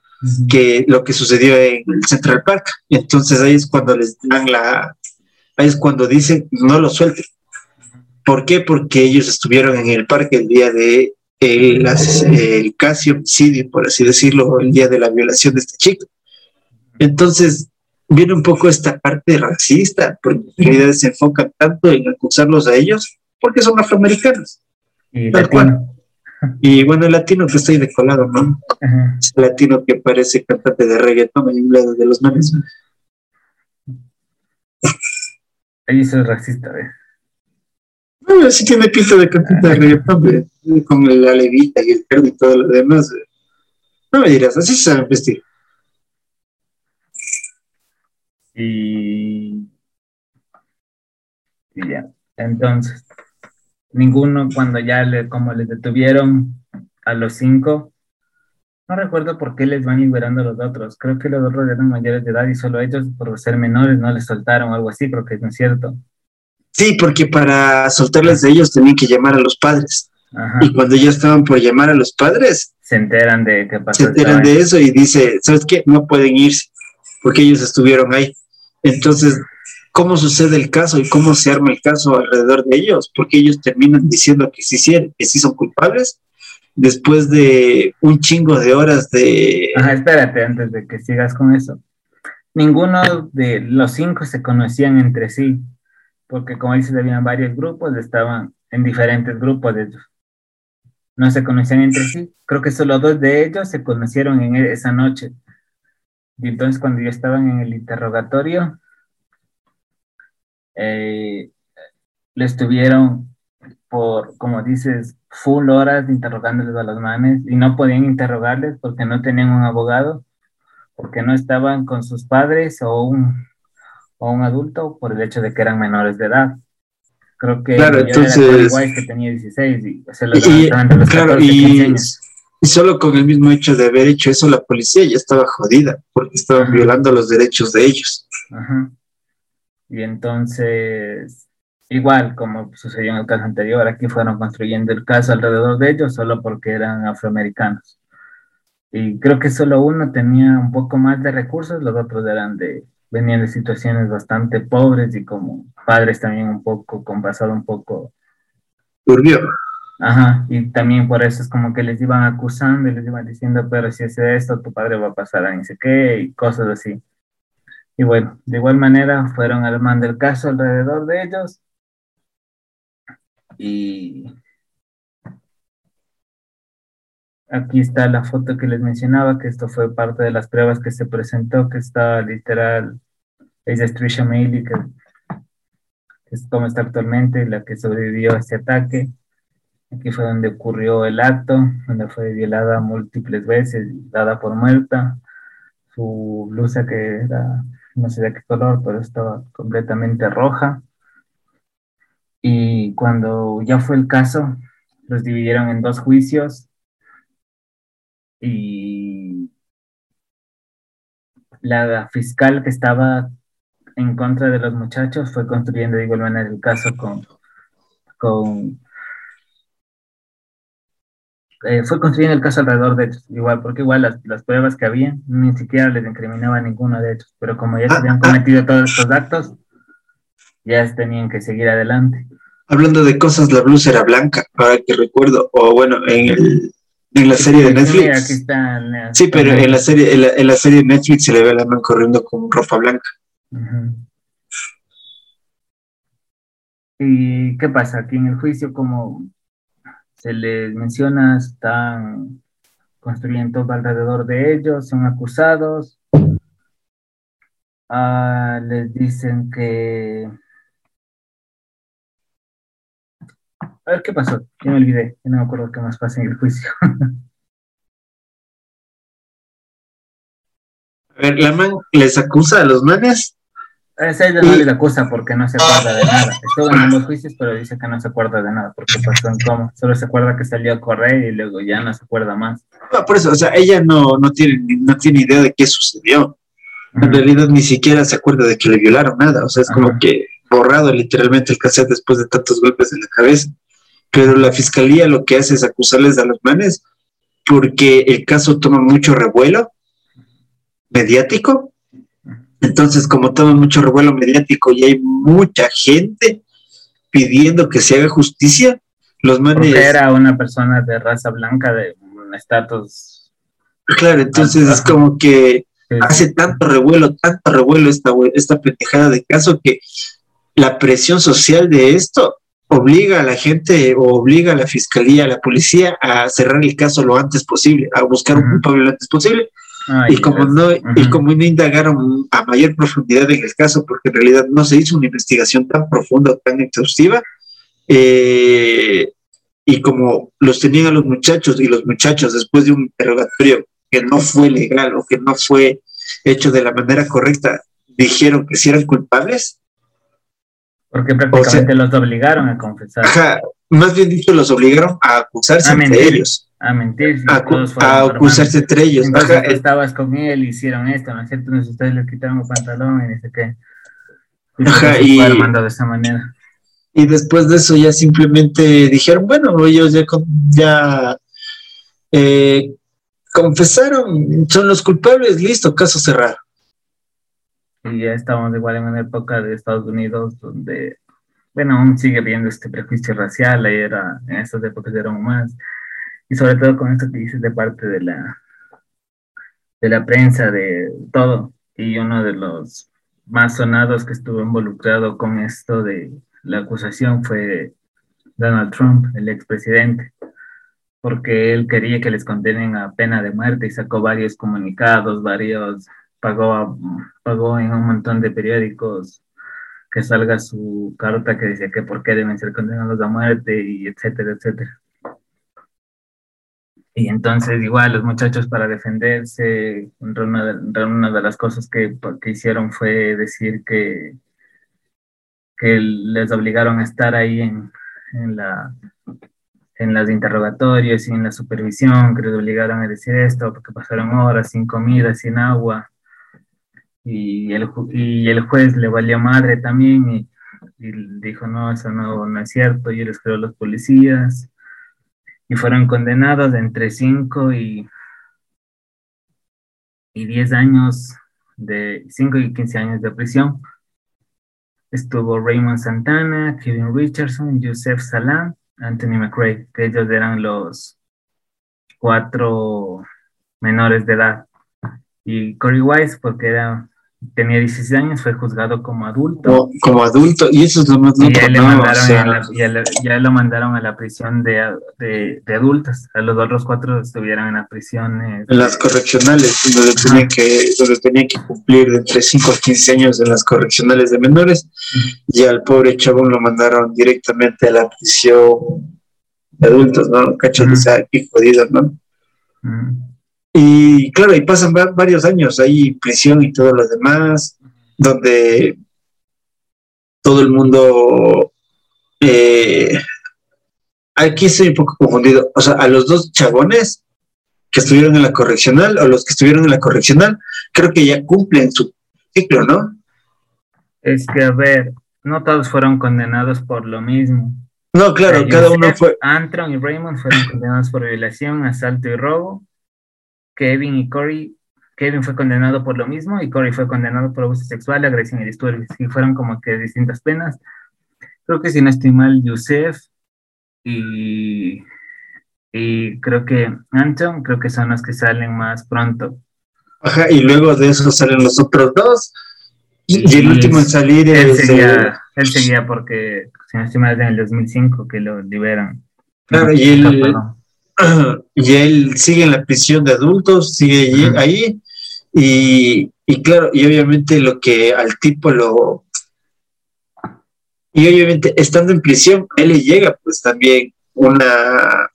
Speaker 2: que lo que sucedió en el Central Park. Entonces ahí es cuando les dan la, es cuando dicen no lo suelten. ¿Por qué? Porque ellos estuvieron en el parque el día de el, el casi homicidio, por así decirlo, el día de la violación de este chico. Entonces, viene un poco esta parte racista, porque en realidad se enfocan tanto en acusarlos a ellos porque son afroamericanos.
Speaker 1: Y latino.
Speaker 2: Y bueno, el latino que está ahí de colado, ¿no? el latino que parece cantante de reggaetón en un lado de los manes.
Speaker 1: Ahí es racista, ¿ves?
Speaker 2: No, sí tiene pinta de cantante de reggaetón, con la levita y el perro y todo lo demás. No me dirás, así se saben vestir.
Speaker 1: Y... y ya, entonces, ninguno cuando ya le, como les detuvieron a los cinco, no recuerdo por qué les van liberando a los otros. Creo que los otros eran mayores de edad y solo ellos, por ser menores, no les soltaron o algo así, creo que no es cierto.
Speaker 2: Sí, porque para soltarles de ellos tenían que llamar a los padres. Y cuando ya estaban por llamar a los padres,
Speaker 1: se enteran de qué pasó.
Speaker 2: Se enteran de eso y dice, ¿sabes qué? No pueden irse porque ellos estuvieron ahí. Entonces, ¿cómo sucede el caso y cómo se arma el caso alrededor de ellos? Porque ellos terminan diciendo que sí, que sí son culpables después de un chingo de horas de...
Speaker 1: Ajá, espérate, antes de que sigas con eso. Ninguno de los cinco se conocían entre sí, porque como dices, habían varios grupos, estaban en diferentes grupos de ellos. No se conocían entre sí. Creo que solo dos de ellos se conocieron en esa noche. Y entonces cuando ya estaban en el interrogatorio, eh, le estuvieron por, como dices, full horas interrogándoles a los manes y no podían interrogarles porque no tenían un abogado, porque no estaban con sus padres o un, o un adulto por el hecho de que eran menores de edad. Creo que
Speaker 2: claro, entonces,
Speaker 1: que tenía 16 y se
Speaker 2: lo y, claro, y, Y solo con el mismo hecho de haber hecho eso, la policía ya estaba jodida, porque estaban violando los derechos de ellos.
Speaker 1: Ajá. Y entonces, igual como sucedió en el caso anterior, aquí fueron construyendo el caso alrededor de ellos solo porque eran afroamericanos. Y creo que solo uno tenía un poco más de recursos, los otros eran de, venían de situaciones bastante pobres y como padres también un poco, con pasado un poco...
Speaker 2: Turbio.
Speaker 1: Ajá, y también por eso es como que les iban acusando y les iban diciendo, pero si hace esto, tu padre va a pasar a ni sé qué, y cosas así. Y bueno, de igual manera fueron armando el caso alrededor de ellos. Y aquí está la foto que les mencionaba, que esto fue parte de las pruebas que se presentó, que está literal, es de Trisha Mailey, que, que es como está actualmente, la que sobrevivió a este ataque. Aquí fue donde ocurrió el acto, donde fue violada múltiples veces, dada por muerta. Su blusa que era no sé de qué color, pero estaba completamente roja. Y cuando ya fue el caso, los dividieron en dos juicios y la fiscal que estaba en contra de los muchachos fue construyendo de igual manera el caso con, con eh, fue construyendo el caso alrededor de ellos, igual, porque igual las, las, pruebas que había ni siquiera les incriminaba ninguno de ellos, pero como ya se habían cometido todos estos actos, ya tenían que seguir adelante.
Speaker 2: Hablando de cosas, la blusa era blanca, ahora que recuerdo, o bueno, en, el, en la serie de Netflix.
Speaker 1: Sí, está,
Speaker 2: sí pero en la, serie, en la, en, la, serie de Netflix se le ve a la mano corriendo con ropa blanca.
Speaker 1: Uh -huh. ¿Y qué pasa? Aquí en el juicio, como se les menciona, están construyendo todo alrededor de ellos, son acusados, ah, les dicen que... A ver qué pasó, ya me olvidé, ya no me acuerdo qué más pasa en el juicio. [laughs]
Speaker 2: a ver, la man les acusa a los manes
Speaker 1: esa ella no le acusa porque no se acuerda de nada. Estuvo en ambos juicios, pero dice que no se acuerda de nada porque pasó en coma. Solo se acuerda que salió a correr y luego ya no se acuerda más.
Speaker 2: No, por eso, o sea, ella no, no, tiene, no tiene idea de qué sucedió. En uh -huh. realidad ni siquiera se acuerda de que le violaron nada. O sea, es uh -huh. como que borrado literalmente el cassette después de tantos golpes en la cabeza. Pero la fiscalía lo que hace es acusarles a los manes porque el caso toma mucho revuelo mediático entonces, como toma mucho revuelo mediático y hay mucha gente pidiendo que se haga justicia, los manes...
Speaker 1: Porque era una persona de raza blanca, de un estatus...
Speaker 2: Claro, entonces es como que hace tanto revuelo, tanto revuelo esta, esta pendejada de caso que la presión social de esto obliga a la gente o obliga a la fiscalía, a la policía a cerrar el caso lo antes posible, a buscar un culpable lo antes posible Ay, y, como no, uh -huh. y como no indagaron a mayor profundidad en el caso, porque en realidad no se hizo una investigación tan profunda, tan exhaustiva, eh, y como los tenían a los muchachos, y los muchachos después de un interrogatorio que no fue legal o que no fue hecho de la manera correcta, dijeron que si eran culpables.
Speaker 1: Porque prácticamente o sea, los obligaron a confesar.
Speaker 2: Ajá, más bien dicho, los obligaron a acusarse
Speaker 1: a
Speaker 2: entre
Speaker 1: mentir.
Speaker 2: ellos
Speaker 1: a mentir.
Speaker 2: a, a acusarse entre ellos.
Speaker 1: Entonces, estabas con él, hicieron esto, ¿no es cierto? Entonces ustedes le quitaron el pantalón y sé qué. Y
Speaker 2: Ajá, y,
Speaker 1: de esa manera.
Speaker 2: Y después de eso ya simplemente dijeron, bueno, ellos ya, ya eh, confesaron, son los culpables, listo, caso cerrado.
Speaker 1: Y ya estamos igual en una época de Estados Unidos donde, bueno, aún sigue viendo este prejuicio racial, era, en estas épocas era aún más. Y sobre todo con esto que dices de parte de la de la prensa, de todo, y uno de los más sonados que estuvo involucrado con esto de la acusación fue Donald Trump, el expresidente, porque él quería que les condenen a pena de muerte y sacó varios comunicados, varios, pagó, pagó en un montón de periódicos que salga su carta que decía que por qué deben ser condenados a muerte y etcétera, etcétera. Y entonces igual los muchachos para defenderse, una de, una de las cosas que, que, hicieron fue decir que, que les obligaron a estar ahí en, en, la, en los interrogatorios y en la supervisión, que les obligaron a decir esto, porque pasaron horas sin comida, sin agua, y el, y el juez le valió madre también, y, dijo, no, eso no, no es cierto, yo les creo a los policías, y fueron condenados entre 5 y, y 10 años, de 5 y 15 años de prisión. Estuvo Raymond Santana, Kevin Richardson, Joseph Salam, Anthony McRae, que ellos eran los cuatro menores de edad. Y Corey Wise, porque era tenía 16 años, fue juzgado como adulto.
Speaker 2: como adulto, y eso es lo más
Speaker 1: y ya, le mandaron ya, lo mandaron a la prisión de, de, adultos. A los otros cuatro estuvieron en la prisión.
Speaker 2: en las correccionales, donde tenían, que, donde tenían que cumplir de entre 5 a 15 años en las correccionales de menores. Y al pobre chabón lo mandaron directamente a la prisión de adultos, ¿no? Cacho, uh jodido, ¿no? Y claro, y pasan varios años ahí, prisión y todo lo demás, donde todo el mundo... Eh, aquí estoy un poco confundido. O sea, a los dos chabones que estuvieron en la correccional o los que estuvieron en la correccional, creo que ya cumplen su ciclo, ¿no?
Speaker 1: Es que, a ver, no todos fueron condenados por lo mismo.
Speaker 2: No, claro, cada uno fue.
Speaker 1: Antron y Raymond fueron condenados por violación, asalto y robo. Kevin y Corey, Kevin fue condenado por lo mismo y Corey fue condenado por abuso sexual, agresión y disturbios, y fueron como que distintas penas. Creo que si no estoy mal, Yusef y, y creo que Anton, creo que son los que salen más pronto.
Speaker 2: Ajá, y luego de eso salen los otros dos. Y, el último en salir
Speaker 1: él Seguía, él seguía porque, si no estoy mal, en el 2005 que lo liberan.
Speaker 2: Claro, y él, y él sigue en la prisión de adultos, sigue ahí, y, claro, y obviamente lo que al tipo lo... Y obviamente estando en prisión, él le llega pues también una...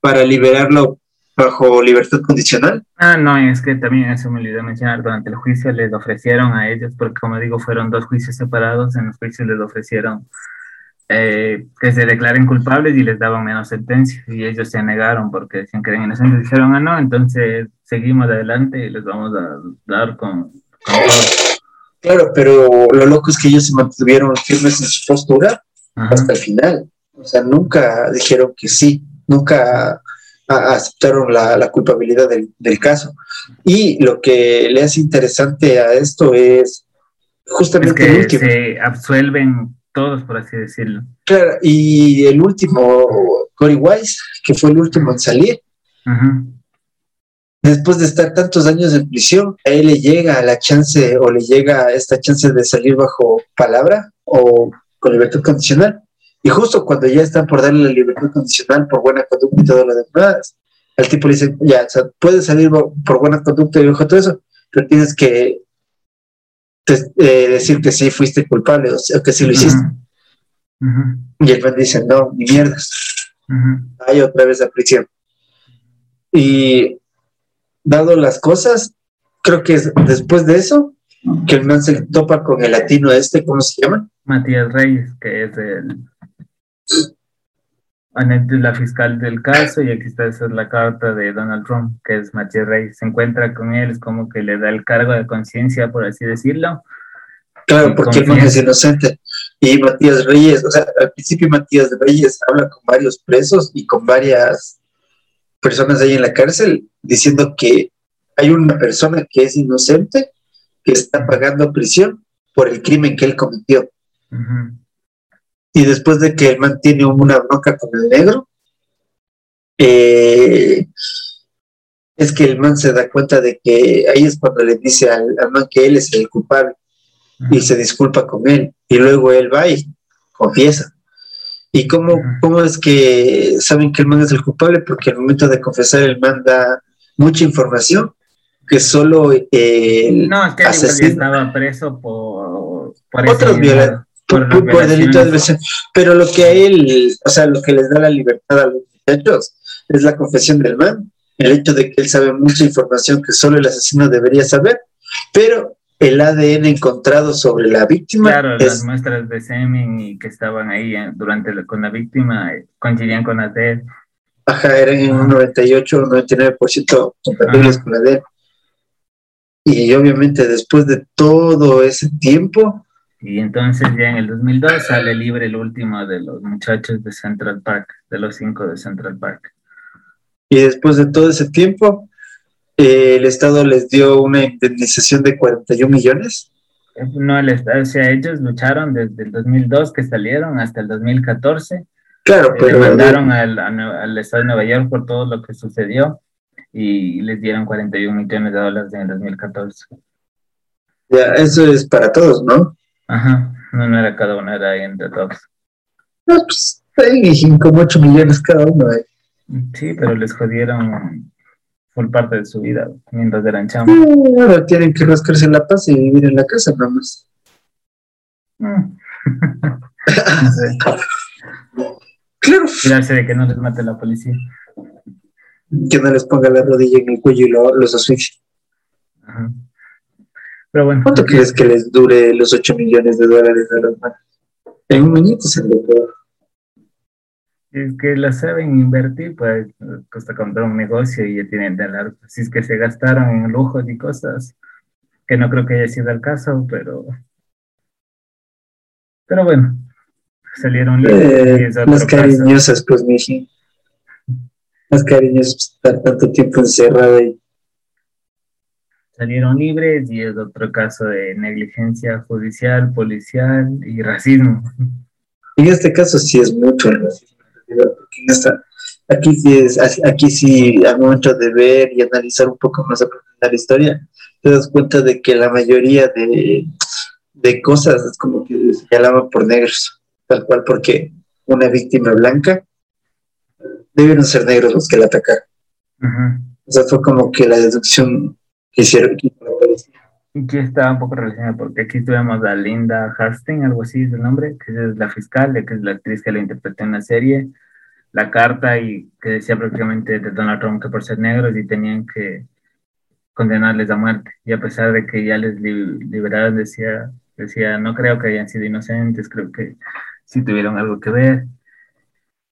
Speaker 2: para liberarlo bajo libertad condicional.
Speaker 1: Ah, no, es que también eso me olvidé mencionar, durante el juicio les ofrecieron a ellos, porque como digo, fueron dos juicios separados, en los juicios les ofrecieron eh, que se declaren culpables y les daban menos sentencia y ellos se negaron porque decían que eran inocentes, dijeron, ah, no, entonces seguimos adelante y les vamos a dar con,
Speaker 2: Claro, pero lo loco es que ellos se mantuvieron firmes en su postura hasta el final. O sea, nunca dijeron que sí, nunca aceptaron la, culpabilidad del, del, caso. Y lo que le hace interesante a esto es justamente
Speaker 1: es que se absuelven todos, por así decirlo.
Speaker 2: Claro, y el último, Cory Wise, que fue el último en salir. Después de estar tantos años en prisión, a él le llega la chance o le llega esta chance de salir bajo palabra o con libertad condicional. Y justo cuando ya están por darle la libertad condicional por buena conducta y todo lo demás, el tipo le dice, ya, o sea, puedes salir por buena conducta y todo eso, pero tienes que eh, decir que sí fuiste culpable o, que sí lo hiciste. Y el man dice, no, ni mierdas. Hay otra vez la prisión. Y dado las cosas, creo que es después de eso que el man se topa con el latino este, ¿cómo se llama?
Speaker 1: Matías Reyes, que es el la fiscal del caso y aquí está esa es la carta de Donald Trump, que es Matías Reyes. Se encuentra con él, es como que le da el cargo de conciencia, por así decirlo.
Speaker 2: Claro, porque él no es inocente. Y Matías Reyes, o sea, al principio Matías Reyes habla con varios presos y con varias personas ahí en la cárcel diciendo que hay una persona que es inocente que está pagando prisión por el crimen que él cometió y después de que el man tiene una bronca con el negro, eh, es que el man se da cuenta de que ahí es cuando le dice al, man que él es el culpable y se disculpa con él y luego él va y confiesa. ¿Y cómo, cómo es que saben que el man es el culpable? Porque al momento de confesar el man da mucha información que solo
Speaker 1: el no, es que asesino, estaba preso por,
Speaker 2: por otros violadores por, delito de adversión. Pero lo que a él, o sea, lo que les da la libertad a los muchachos es la confesión del man, el hecho de que él sabe mucha información que solo el asesino debería saber, pero el ADN encontrado sobre la víctima.
Speaker 1: Claro, las muestras de semen y que estaban ahí eh, durante con la víctima eh, coincidían con ADN.
Speaker 2: Ajá, eran en un 98 o 99% compatibles con ADN. Y obviamente después de todo ese tiempo.
Speaker 1: Y entonces ya en el 2002 sale libre el último de los muchachos de Central Park, de los cinco de Central Park.
Speaker 2: Y después de todo ese tiempo, eh, el Estado les dio una indemnización de 41 millones.
Speaker 1: No, el Estado, o sea, ellos lucharon desde el 2002 que salieron hasta el 2014.
Speaker 2: Claro,
Speaker 1: eh,
Speaker 2: pero...
Speaker 1: mandaron al, al, Estado de Nueva York por todo lo que sucedió y les dieron 41 millones de dólares en el 2014.
Speaker 2: Ya, eso es para todos, ¿no?
Speaker 1: Ajá, no, no era cada uno, era entre todos.
Speaker 2: No, pues hay como 8 millones cada uno. Eh.
Speaker 1: Sí, pero les jodieron por parte de su vida mientras eran chamos.
Speaker 2: ahora tienen que rascarse la paz y vivir en la casa nomás.
Speaker 1: Mm. [laughs]
Speaker 2: Claro.
Speaker 1: Cuidarse de que no les mate la policía.
Speaker 2: Que no les ponga la rodilla en el cuello y los asfixie.
Speaker 1: Pero bueno.
Speaker 2: ¿Cuánto crees que les dure los 8 millones de dólares a las manos? En un añito se lo puedo
Speaker 1: es que la saben invertir, pues cuesta comprar un negocio y ya tienen de largo. Si es que se gastaron en lujos y cosas, que no creo que haya sido el caso, pero. Pero bueno, salieron.
Speaker 2: Eh, más cariñosas, pues, Miji. Más cariñosas estar tanto tiempo encerrado ahí.
Speaker 1: Salieron libres y es otro caso de negligencia judicial, policial y racismo.
Speaker 2: En este caso sí es mucho el racismo aquí sí es, aquí sí al momento de ver y analizar un poco más a la historia, te das cuenta de que la mayoría de, de cosas es como que se llamaban por negros, tal cual porque una víctima blanca debieron ser negros los que la atacaron. O sea, fue como que la deducción que hicieron aquí
Speaker 1: estaba un poco relacionada porque aquí tuvimos a Linda Hastings, algo así es el nombre, que es la fiscal, que es la actriz que la interpretó en la serie la carta y que decía prácticamente de Donald Trump que por ser negros y tenían que condenarles a muerte. Y a pesar de que ya les liberaron, decía, decía, no creo que hayan sido inocentes, creo que sí tuvieron algo que ver.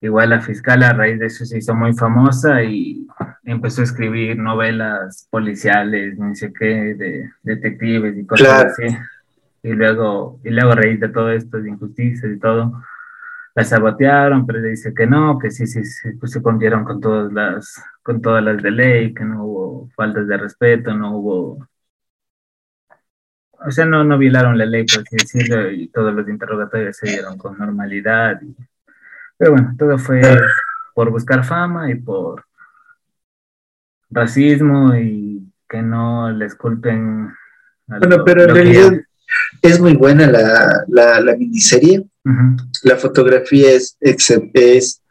Speaker 1: Igual la fiscal a raíz de eso se hizo muy famosa y empezó a escribir novelas policiales, no sé qué, de detectives y cosas así. Y luego, y luego a raíz de todo esto, de injusticias y todo, la sabotearon, pero dice que no, que sí, sí, sí pues se cumplieron con todas las, con todas las de ley, que no hubo faltas de respeto, no hubo, o sea, no, no violaron la ley, por así decirlo, y todos los interrogatorios se dieron con normalidad. Pero bueno, todo fue por buscar fama y por racismo y que no les culpen.
Speaker 2: bueno, pero en realidad es muy buena la, la, la miniserie la fotografía es es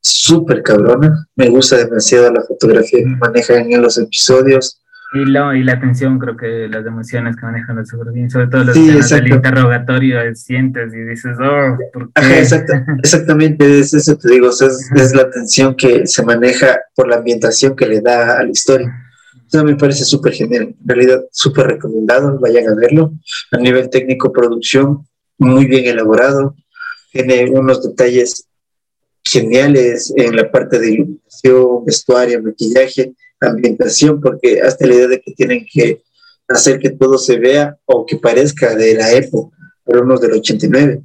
Speaker 2: súper cabrona. Me gusta demasiado la fotografía que manejan en los episodios.
Speaker 1: Y, lo, y la atención, creo que las emociones que manejan los bien, sobre todo los sí, del interrogatorio, sientes y dices, oh, ¿por qué?
Speaker 2: exactamente, es eso te digo, es, la atención que se maneja por la ambientación que le da a la historia. Eso me parece súper genial, en realidad súper recomendado, vayan a verlo. A nivel técnico, producción, muy bien elaborado, tiene unos detalles geniales en la parte de iluminación, vestuario, maquillaje, ambientación, porque hasta la idea de que tienen que hacer que todo se vea o que parezca de la época, pero unos del 89.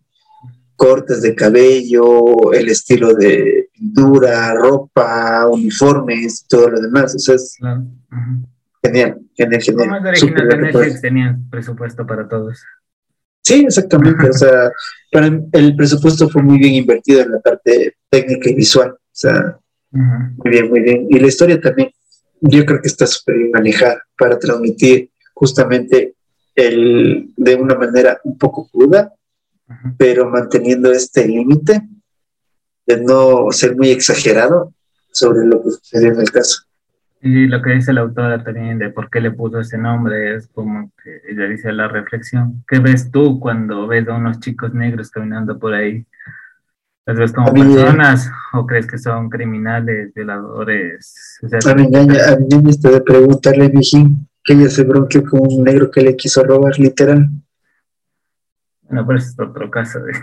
Speaker 2: Cortes de cabello, el estilo de pintura, ropa, uniformes, todo lo demás. Eso es genial, genial, genial.
Speaker 1: Como original de Netflix tenían presupuesto para todos.
Speaker 2: Sí, exactamente. o sea, para el presupuesto fue muy bien invertido en la parte técnica y visual. O sea, muy bien, muy bien. Y la historia también, yo creo que está súper bien manejada para transmitir justamente el, de una manera un poco cruda, pero manteniendo este límite de no ser muy exagerado sobre lo que sucedió en el caso.
Speaker 1: Y lo que dice la autora también de por qué le puso ese nombre es como que ella dice la reflexión. ¿Qué ves tú cuando ves a unos chicos negros caminando por ahí? ¿Las ves como personas o crees que son criminales, violadores?
Speaker 2: a mi niña, a mi niña de preguntarle, Mijín, que ella se bronqueó con un negro que le quiso robar, literal.
Speaker 1: No, pero es otro caso. De...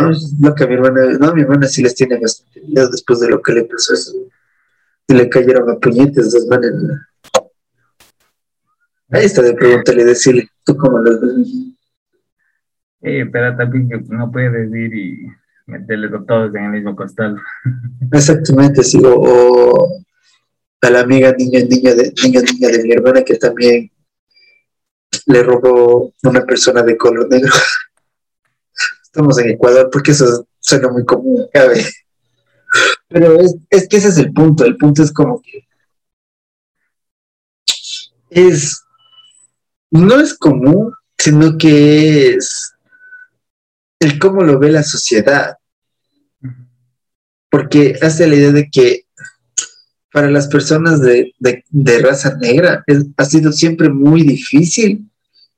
Speaker 2: no, es lo que mi hermana, no, mi hermana sí les tiene bastante miedo después de lo que le pasó eso. Y le cayeron a puñetes dos manes. Ahí está de preguntarle, decirle, ¿tú cómo lo ves?
Speaker 1: Eh, pero también que no puedes ir y meterle todos en el mismo costal. [laughs]
Speaker 2: Exactamente, sí, o, a la amiga niña, niña de, niña, niña de mi hermana que también le robó una persona de color negro. [laughs] Estamos en Ecuador porque eso suena muy común, cabe. Pero es, es que ese es el punto. El punto es como que es no es común, sino que es el cómo lo ve la sociedad. Porque hace la idea de que para las personas de, raza negra ha sido siempre muy difícil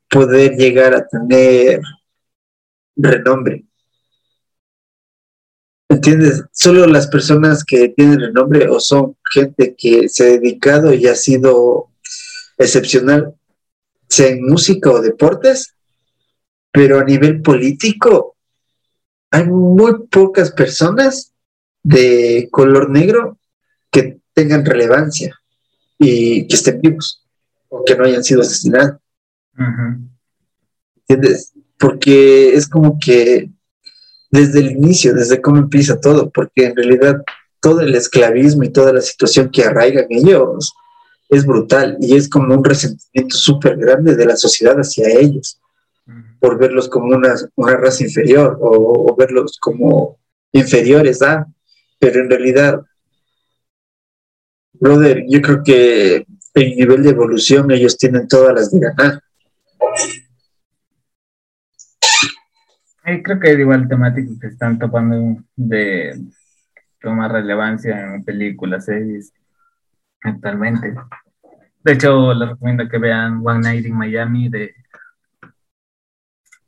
Speaker 2: poder llegar a tener renombre. ¿Entiendes? Solo las personas que tienen renombre o son gente que se ha dedicado y ha sido excepcional, sea en música o deportes, pero a nivel político hay muy pocas personas de color negro que tengan relevancia y que estén vivos o que no hayan sido asesinados. ¿Entiendes? Porque es como que desde el inicio, desde cómo empieza todo, porque en realidad todo el esclavismo y toda la situación que arraigan ellos es brutal y es como un resentimiento súper grande de la sociedad hacia ellos por verlos como una, una raza inferior o, verlos como inferiores ¿ah? pero en realidad brother, yo creo que el nivel de evolución ellos tienen todas las de ganar.
Speaker 1: creo que es igual temático que están topando de tomar relevancia en películas, series actualmente. De hecho, les recomiendo que vean One Night in Miami de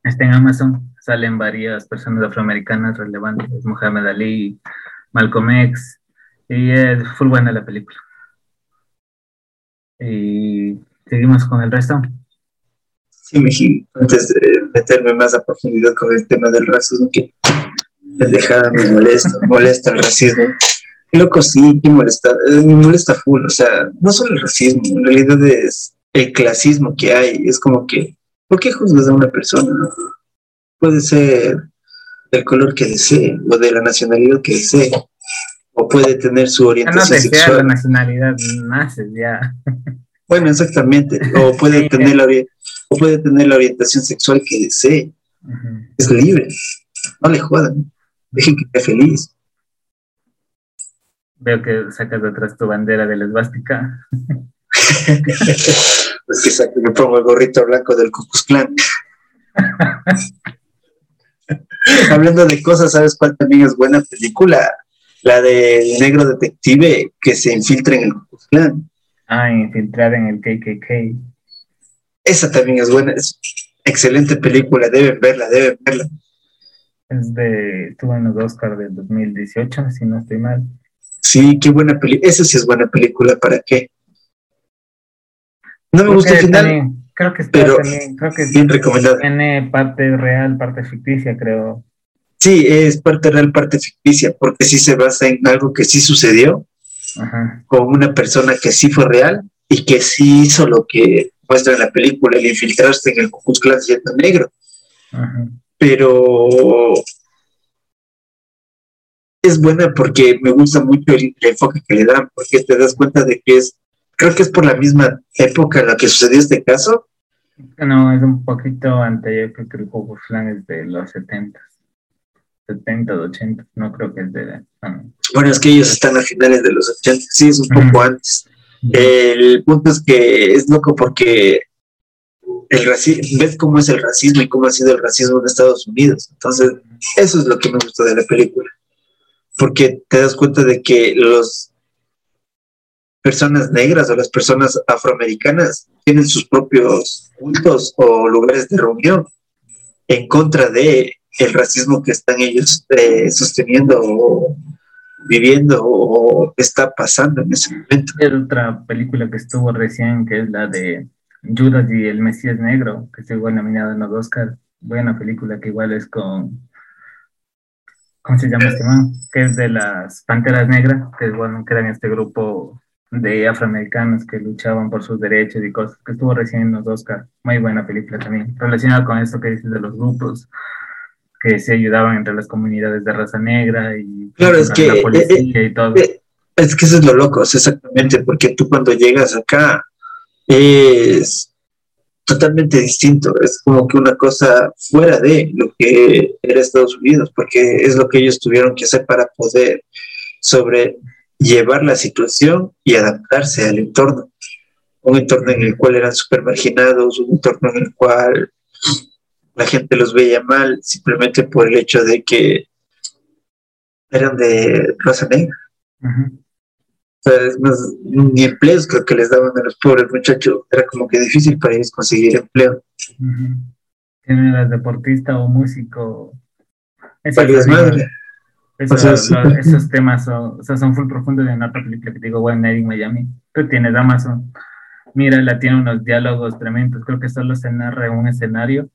Speaker 1: está en Amazon. Salen varias personas afroamericanas relevantes, Muhammad Ali, Malcolm X, y es full buena la película. Y seguimos con el resto.
Speaker 2: Sí, antes de meterme más a profundidad con el tema del racismo, que dejada me molesta, molesta el racismo. Loco, sí, me molesta, eh, me molesta full, o sea, no solo el racismo, en realidad es el clasismo que hay, es como que, ¿por qué juzgas a una persona? Puede ser del color que desee o de la nacionalidad que desee o puede tener su orientación no sexual.
Speaker 1: la nacionalidad, naces ya. [laughs]
Speaker 2: Bueno, exactamente. O [laughs] puede tener la o puede tener la orientación sexual que desee. Es libre. No le jodan. Dejen que esté feliz.
Speaker 1: Veo que sacas de atrás tu bandera de la esvástica. [laughs]
Speaker 2: es que saco, me pongo el gorrito blanco del Ku Clan. Hablando de cosas, ¿sabes cuál también es buena película? la del negro detective que se infiltra en el Ku
Speaker 1: Ah, infiltrar en el KKK.
Speaker 2: Esa también es buena, es excelente película, deben verla, deben verla.
Speaker 1: Es de, estuvo en los Oscars del 2018, si no estoy mal.
Speaker 2: Sí, qué buena película, esa sí es buena película, ¿para qué? No me gusta el final,
Speaker 1: creo que
Speaker 2: pero también, creo que bien recomendado.
Speaker 1: Tiene parte real, parte ficticia, creo.
Speaker 2: Sí, es parte real, parte ficticia, porque sí se basa en algo que sí sucedió, con una persona que sí fue real y que sí hizo lo que muestra en la película, el infiltrarse en el Ku Klux negro. Pero es buena porque me gusta mucho el, enfoque que le dan, porque te das cuenta de que es, creo que es por la misma época en la que sucedió este caso.
Speaker 1: No, es un poquito anterior, creo que el Ku es de los 70. 70 o 80, no creo que es de...
Speaker 2: Bueno, es que ellos están a finales de los 80, sí, es un poco antes. El punto es que es loco porque el racismo, ves cómo es el racismo y cómo ha sido el racismo en Estados Unidos. Entonces, eso es lo que me gusta de la película. Porque te das cuenta de que las personas negras o las personas afroamericanas tienen sus propios puntos o lugares de reunión en contra de el racismo que están ellos eh, sosteniendo o, viviendo o está pasando en ese momento.
Speaker 1: Hay otra película que estuvo recién, que es la de Judas y el Mesías Negro, que estuvo nominada en los Oscars. Buena película que igual es con ¿cómo se llama este man? Que es de las Panteras Negras, que bueno, que este grupo de afroamericanos que luchaban por sus derechos y cosas, que estuvo recién en los Oscar. Muy buena película también, relacionada con esto que dices de los grupos que se ayudaban entre las comunidades de raza negra y
Speaker 2: claro, es que,
Speaker 1: la policía y todo.
Speaker 2: Eh, es que eso es lo loco, exactamente, porque tú cuando llegas acá es totalmente distinto, es como que una cosa fuera de lo que era Estados Unidos, porque es lo que ellos tuvieron que hacer para poder sobrellevar la situación y adaptarse al entorno. Un entorno en el cual eran súper marginados, un entorno en el cual la gente los veía mal simplemente por el hecho de que eran de raza negra ni empleos creo que les daban a los pobres muchachos. Era como que difícil para ellos conseguir empleo.
Speaker 1: Uh deportista o músico.
Speaker 2: Esas, madre.
Speaker 1: esos temas son, o sea, son full profundos en otra película que te digo, One Night in Miami. Tú tienes Amazon. Mira, la tiene unos diálogos tremendos. Creo que solo se narra en un escenario,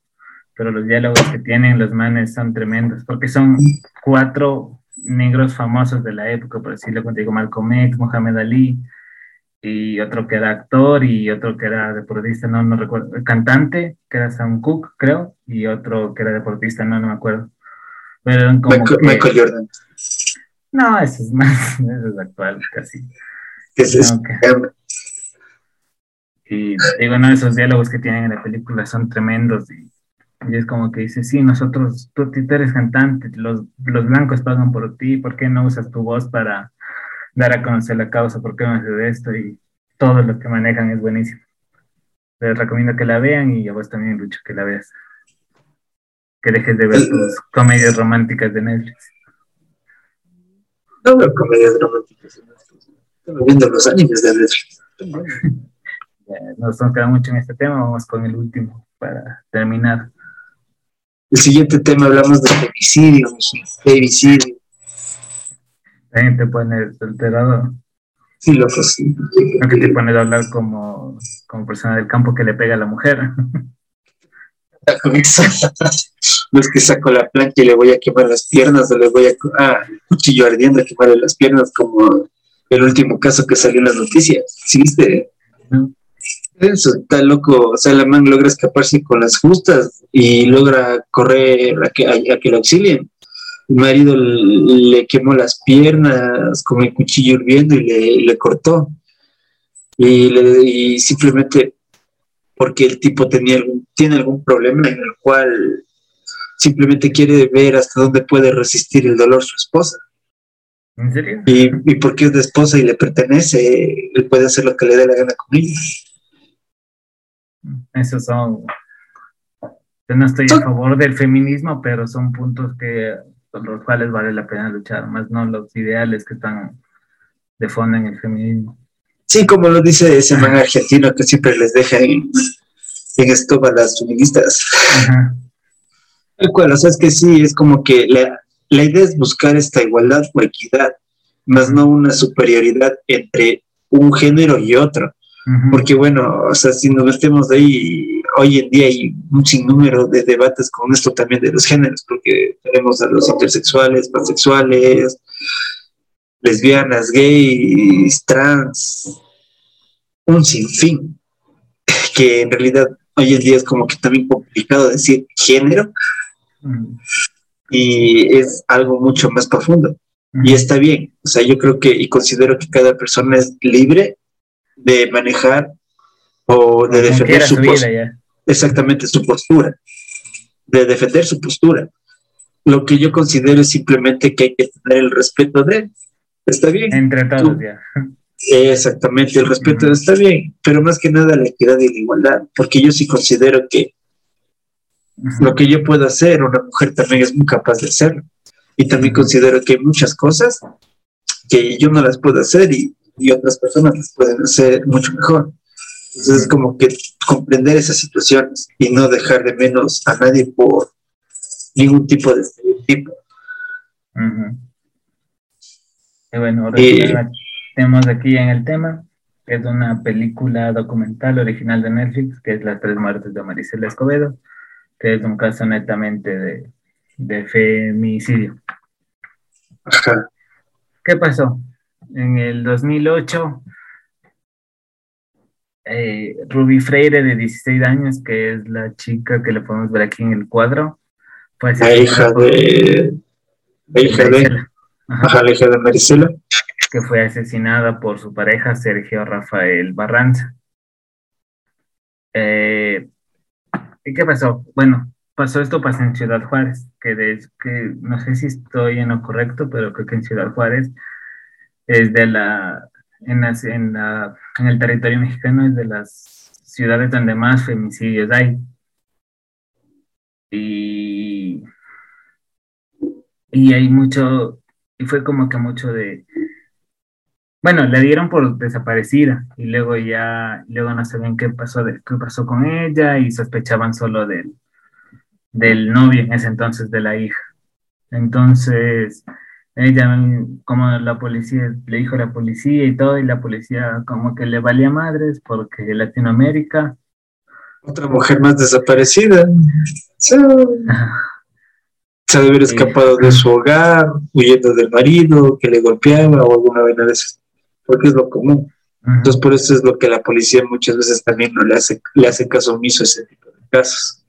Speaker 1: pero los diálogos que tienen los manes son tremendos, porque son cuatro negros famosos de la época, por decirlo contigo, Malcolm X, Muhammad Ali, y otro que era actor y otro que era deportista, no, no recuerdo, cantante, que era Sam Cooke, creo, y otro que era deportista, no, no me acuerdo.
Speaker 2: Pero eran como Michael, Jordan.
Speaker 1: No, eso es más, [laughs] eso es actual, casi.
Speaker 2: es,
Speaker 1: Y digo, no, esos diálogos que tienen en la película son tremendos y y es como que dice, sí, nosotros, tú, eres cantante, los, los blancos pagan por ti, ¿por qué no usas tu voz para dar a conocer la causa? ¿Por qué no haces esto? Y todo lo que manejan es buenísimo. Les recomiendo que la vean y a vos también, Lucho, que la veas. Que dejes de ver tus comedias románticas de Netflix.
Speaker 2: No veo comedias románticas de Netflix. Estoy viendo los animes de Netflix. [laughs]
Speaker 1: nos hemos quedado mucho en este tema, vamos con el último para terminar.
Speaker 2: El siguiente tema hablamos de femicidio, femicidio.
Speaker 1: También te pone alterado.
Speaker 2: Sí, loco, sí.
Speaker 1: que te pones a hablar como, como persona del campo que le pega a la mujer. [laughs] [laughs]
Speaker 2: No es que saco la plancha y le voy a quemar las piernas o le voy a ah, cuchillo ardiendo a quemarle las piernas como el último caso que salió en las noticias. ¿Sí viste? Eso, está loco. O sea, la man logra escaparse con las justas y logra correr a que, a, que lo auxilien. El marido le, quemó las piernas con el cuchillo hirviendo y le, cortó. Y, simplemente porque el tipo tenía algún, tiene algún problema en el cual simplemente quiere ver hasta dónde puede resistir el dolor su esposa.
Speaker 1: ¿En serio?
Speaker 2: Y, y porque es de esposa y le pertenece, él puede hacer lo que le dé la gana con ella.
Speaker 1: Esos son. no estoy a favor del feminismo, pero son puntos que por los cuales vale la pena luchar, más no los ideales que están de fondo en el feminismo.
Speaker 2: Sí, como lo dice ese man argentino que siempre les deja en, en esto a las feministas. [laughs] El cual, o sea, es que sí, es como que la, la idea es buscar esta igualdad o equidad, más no una superioridad entre un género y otro. Porque bueno, o sea, si nos metemos de ahí, hoy en día hay un sinnúmero de debates con esto también de los géneros, porque tenemos a los intersexuales, pansexuales, lesbianas, gays, trans, un sinfín, que en realidad hoy en día es como que también complicado decir género, y es algo mucho más profundo. Y está bien, o sea, yo creo que y considero que cada persona es libre de manejar o de defender su, postura. Exactamente, su postura. De defender su postura. Lo que yo considero es simplemente que hay que tener el respeto de él. Está bien.
Speaker 1: Entre todos, ya.
Speaker 2: Exactamente, el respeto está bien, pero más que nada la equidad y la igualdad, porque yo sí considero que lo que yo puedo hacer, una mujer también es muy capaz de hacerlo. Y también considero que hay muchas cosas que yo no las puedo hacer y y otras personas las pueden hacer mucho mejor. Entonces es como que comprender esas situaciones y no dejar de menos a nadie por ningún tipo de estereotipo.
Speaker 1: Y bueno, ahora tenemos aquí en el tema, es una película documental original de Netflix, que es Las tres muertes de Maricela Escobedo, que es un caso netamente de, de femicidio.
Speaker 2: Ajá.
Speaker 1: ¿Qué pasó? En el 2008, eh, Ruby Freire, de 16 años, que es la chica que le podemos ver aquí en el cuadro, fue
Speaker 2: La hija de. La hija de.
Speaker 1: Ajá.
Speaker 2: La hija de Maricela.
Speaker 1: que fue asesinada por su pareja Sergio Rafael Barranza. Eh, ¿Y qué pasó? Bueno, pasó esto pasó en Ciudad Juárez, que, de, que no sé si estoy en lo correcto, pero creo que en Ciudad Juárez es de la en, las- en, la, en el territorio mexicano es de las ciudades donde más femicidios hay. Y, y hay mucho, y fue como que mucho de, bueno, le dieron por desaparecida y luego ya, luego no sabían qué pasó, de, qué pasó con ella y sospechaban solo del, del novio en ese entonces de la hija. Entonces, ella, como la policía, le dijo a la policía y todo, y la policía como que le valía madres porque Latinoamérica,
Speaker 2: Otra mujer más desaparecida. Se, se ha de haber escapado de su hogar, huyendo del marido, que le golpeaba o alguna vaina de esas. Porque es lo común. Entonces, por eso es lo que la policía muchas veces también no le hace, le hace caso omiso a ese tipo de casos.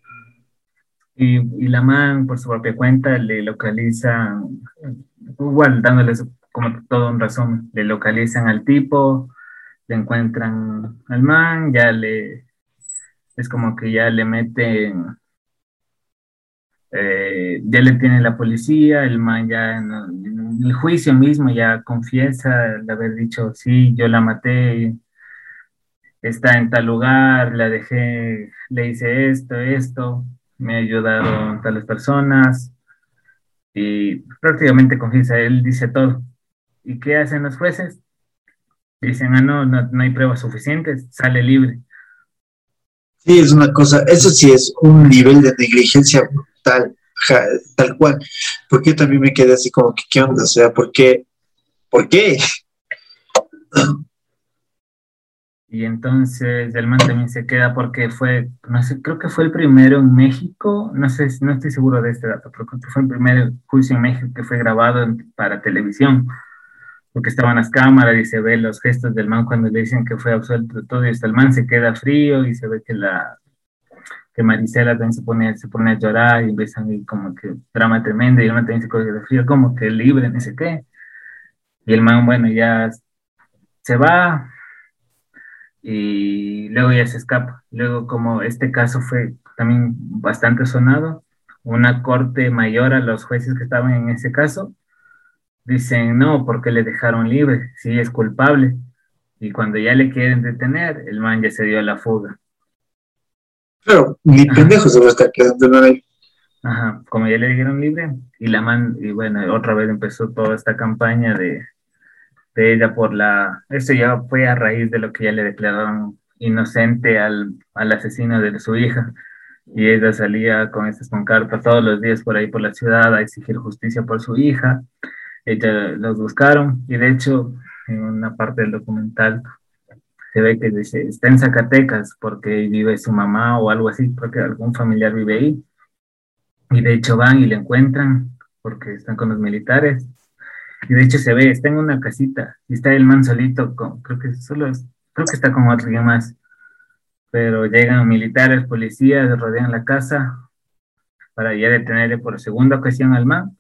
Speaker 1: Y, y la man, por su propia cuenta, le localizan, igual dándoles como todo un resumen, le localizan al tipo, le encuentran al man, ya le, es como que ya le meten, eh, ya le tiene la policía, el man ya en, en el juicio mismo ya confiesa de haber dicho, sí, yo la maté, está en tal lugar, la dejé, le hice esto, esto, me ayudaron tales personas y prácticamente confiesa, él dice todo. ¿Y qué hacen los jueces? Dicen, ah, no, no, no hay pruebas suficientes, sale libre.
Speaker 2: Sí, es una cosa, eso sí es un nivel de negligencia ja, tal cual. Porque también me quedé así como ¿qué onda? O sea, ¿por qué? ¿Por qué?
Speaker 1: Y entonces el man también se queda porque fue, no sé, creo que fue el primero en México, no sé, no estoy seguro de este dato, pero creo que fue el primer juicio en México que fue grabado para televisión, porque estaban las cámaras y se ve los gestos del man cuando le dicen que fue absuelto todo y hasta el man se queda frío y se ve que la que Marisela también se pone, se pone a llorar y empiezan como que drama tremendo y el man también se frío, como que libre, no sé qué. Y el man, bueno, ya se va, y luego ya se escapa. Luego, como este caso fue también bastante sonado, una corte mayor a los jueces que estaban en ese caso, dicen no, porque le dejaron libre, sí es culpable. Y cuando ya le quieren detener, el man ya se dio a la fuga.
Speaker 2: Pero ni
Speaker 1: Ajá.
Speaker 2: pendejo se quedando ¿no? ahí.
Speaker 1: Ajá, como ya le dijeron libre, y la man, y bueno, otra vez empezó toda esta campaña de, de ella por la, eso ya fue a raíz de lo que ya le declararon inocente al, al asesino de su hija, y ella salía con estas pancartas todos los días por ahí por la ciudad a exigir justicia por su hija, ella los buscaron, y de hecho, en una parte del documental se ve que dice, está en Zacatecas porque vive su mamá o algo así, porque algún familiar vive ahí, y de hecho van y le encuentran porque están con los militares. Y de hecho se ve, está en una casita y está el man solito, con, creo que solo creo que está con alguien más. Pero llegan militares, policías, rodean la casa para ya detenerle por segunda ocasión al man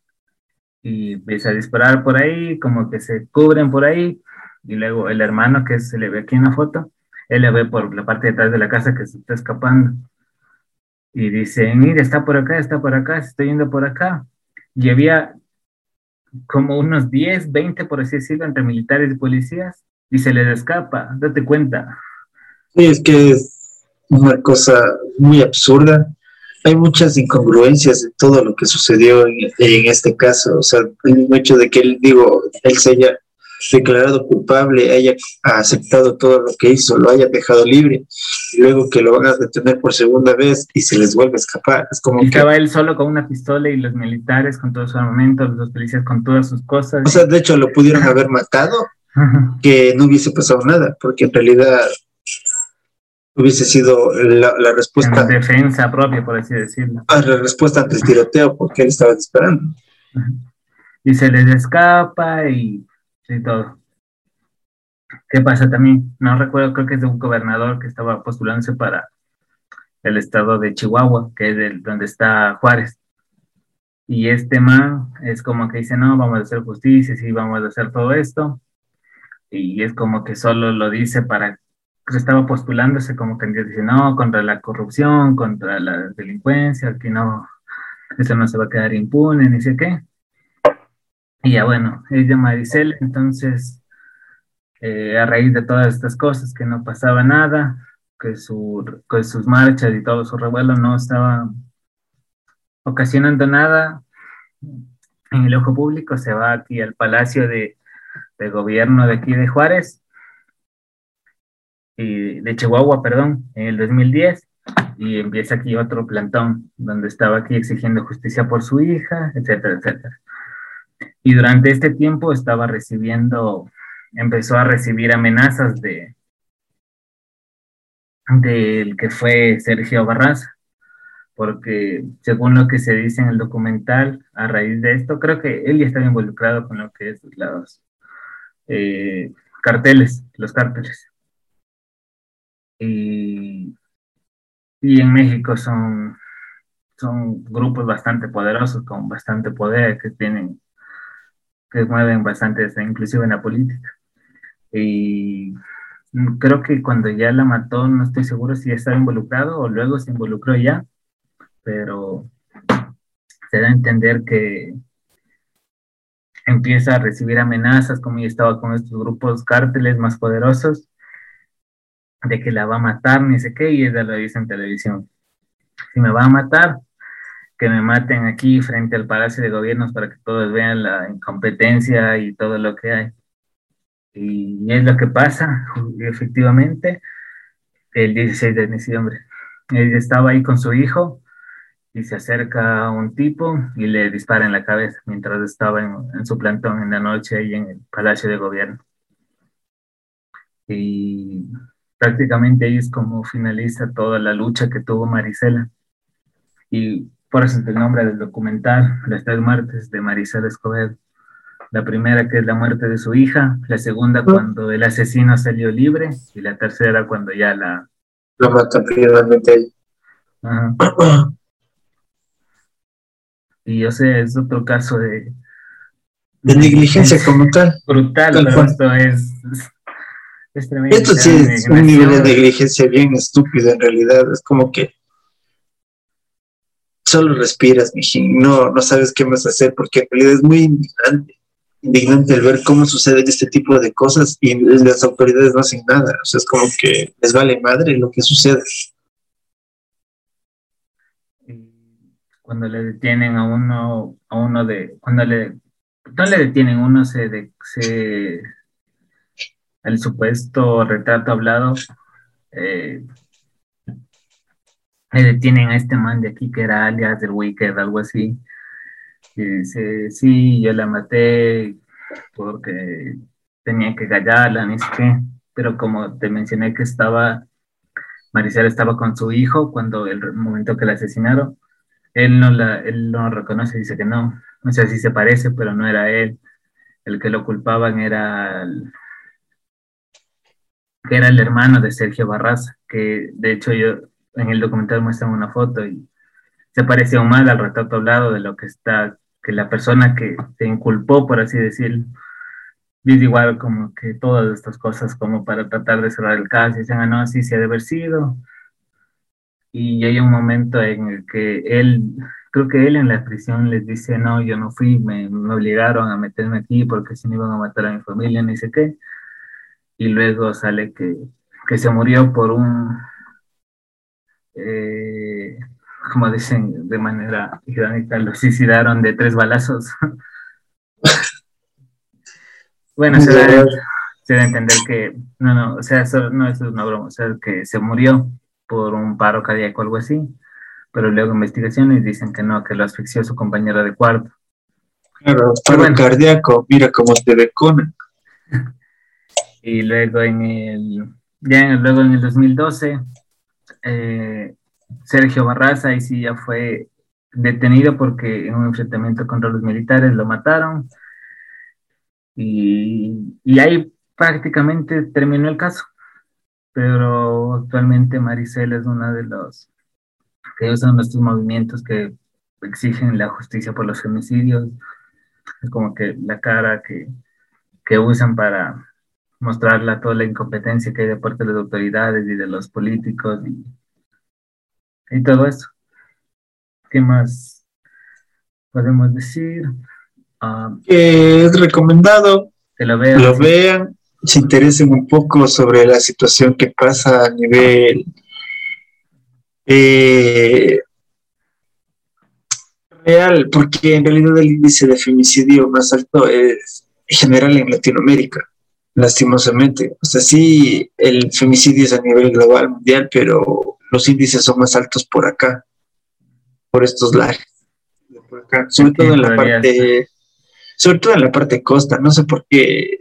Speaker 1: y empieza a disparar por ahí, como que se cubren por ahí. Y luego el hermano que se le ve aquí en la foto, él le ve por la parte de atrás de la casa que se está escapando y dice, mira, está por acá, está por acá, se está yendo por acá. Y había como unos 10, 20, por así decirlo, entre militares y policías, y se les escapa, date cuenta.
Speaker 2: Sí, es que es una cosa muy absurda. Hay muchas incongruencias en todo lo que sucedió en, en este caso. O sea, el hecho de que él, digo, él se haya declarado culpable, haya aceptado todo lo que hizo, lo haya dejado libre, y luego que lo van a detener por segunda vez y se les vuelve a escapar. Es como
Speaker 1: estaba él solo con una pistola y los militares con todo su armamento, los policías con todas sus cosas.
Speaker 2: O sea, de hecho lo pudieron haber matado, que no hubiese pasado nada, porque en realidad hubiese sido la, respuesta.
Speaker 1: En defensa propia, por así decirlo.
Speaker 2: A la respuesta ante el tiroteo, porque él estaba esperando.
Speaker 1: Y se les escapa y, y, todo. ¿Qué pasa también? No recuerdo, creo que es de un gobernador que estaba postulándose para el estado de Chihuahua, que es el, donde está Juárez. Y este man es como que dice, no, vamos a hacer justicia, sí, vamos a hacer todo esto. Y es como que solo lo dice para estaba postulándose como que dice, no, contra la corrupción, contra la delincuencia, que no, eso no se va a quedar impune, ni sé qué. Y ya bueno, ella Maricel, entonces, eh, a raíz de todas estas cosas, que no pasaba nada, que, su, que sus marchas y todo su revuelo no estaba ocasionando nada en el ojo público, se va aquí al Palacio de, de Gobierno de aquí de Juárez de Chihuahua, perdón, en el 2010, y empieza aquí otro plantón, donde estaba aquí exigiendo justicia por su hija, etcétera, etcétera. Y durante este tiempo estaba recibiendo, empezó a recibir amenazas de del que fue Sergio Barraza, porque según lo que se dice en el documental, a raíz de esto, creo que él ya estaba involucrado con lo que es los eh, carteles, los cárteles. Y, y en México son, son grupos bastante poderosos, con bastante poder, que tienen, que mueven bastante, inclusive en la política. Y creo que cuando ya la mató, no estoy seguro si estaba involucrado o luego se involucró ya, pero se da a entender que empieza a recibir amenazas, como ya estaba con estos grupos cárteles más poderosos, de que la va a matar, ni sé qué, y ella lo dice en televisión. Si me va a matar, que me maten aquí frente al Palacio de Gobiernos para que todos vean la incompetencia y todo lo que hay. Y es lo que pasa, efectivamente, el 16 de diciembre. Ella estaba ahí con su hijo y se acerca un tipo y le dispara en la cabeza mientras estaba en, en su plantón en la noche ahí en el Palacio de Gobierno. Y prácticamente ahí es como finaliza toda la lucha que tuvo Marisela. Y por eso es el nombre del documental, Las tres muertes de Marisela Escobedo. La primera que es la muerte de su hija, la segunda cuando el asesino salió libre. Y la tercera cuando ya la...
Speaker 2: Lo mata finalmente
Speaker 1: Y yo sé, es otro caso de...
Speaker 2: De negligencia como tal.
Speaker 1: Brutal, pero esto es
Speaker 2: esto sí es un nivel de negligencia bien estúpido en realidad. Es como que solo respiras, mijín. No, no sabes qué vas a hacer porque en realidad es muy indignante. Indignante el ver cómo suceden este tipo de cosas y las autoridades no hacen nada. O sea, es como que les vale madre lo que sucede.
Speaker 1: Cuando le detienen a uno, a uno de, cuando le, no le detienen, uno se, de, se el supuesto retrato hablado, eh, detienen a este man de aquí que era alias del Wicked, algo así. Y dice, sí, yo la maté porque tenía que gallarla, ni sé qué. Pero como te mencioné que estaba, Maricela estaba con su hijo cuando el momento que la asesinaron, él no la, él no reconoce, dice que no. O sea, sí se parece, pero no era él. El que lo culpaban era que era el hermano de Sergio Barraza, que de hecho yo en el documental muestran una foto y se parecía mal al retrato hablado de lo que está, que la persona que se inculpó, por así decirlo, dice igual como que todas estas cosas como para tratar de cerrar el caso y dicen, ah, no, así se ha de haber sido. Y hay un momento en el que él, creo que él en la prisión les dice, no, yo no fui, me, me obligaron a meterme aquí porque si no iban a matar a mi familia, ni sé qué y luego sale que, se murió por un, eh, como dicen de manera irónica, lo suicidaron de tres balazos. [laughs] Bueno, se da, se da a entender que, no, no, o sea, eso, no, eso es una broma, o sea, que se murió por un paro cardíaco o algo así, pero luego investigaciones dicen que no, que lo asfixió su compañera de cuarto.
Speaker 2: Claro, paro
Speaker 1: bueno.
Speaker 2: cardíaco, mira cómo te decona. [laughs]
Speaker 1: Y luego en el, ya en, luego en el 2012, eh, Sergio Barraza, ahí sí ya fue detenido porque en un enfrentamiento contra los militares lo mataron. Y, y ahí prácticamente terminó el caso. Pero actualmente Maricel es una de los que usan nuestros movimientos que exigen la justicia por los femicidios. Es como que la cara que, que usan para mostrarla toda la incompetencia que hay de parte de las autoridades y de los políticos y, y todo eso. ¿Qué más podemos decir?
Speaker 2: Que es recomendado,
Speaker 1: que lo vean.
Speaker 2: lo vean, se interesen un poco sobre la situación que pasa a nivel eh, real, porque en realidad el índice de femicidio más alto es general en Latinoamérica, lastimosamente. O sea, sí, el femicidio es a nivel global, mundial, pero los índices son más altos por acá, por estos lares. Por acá, sobre todo en la parte, sobre todo en la parte costa, no sé por qué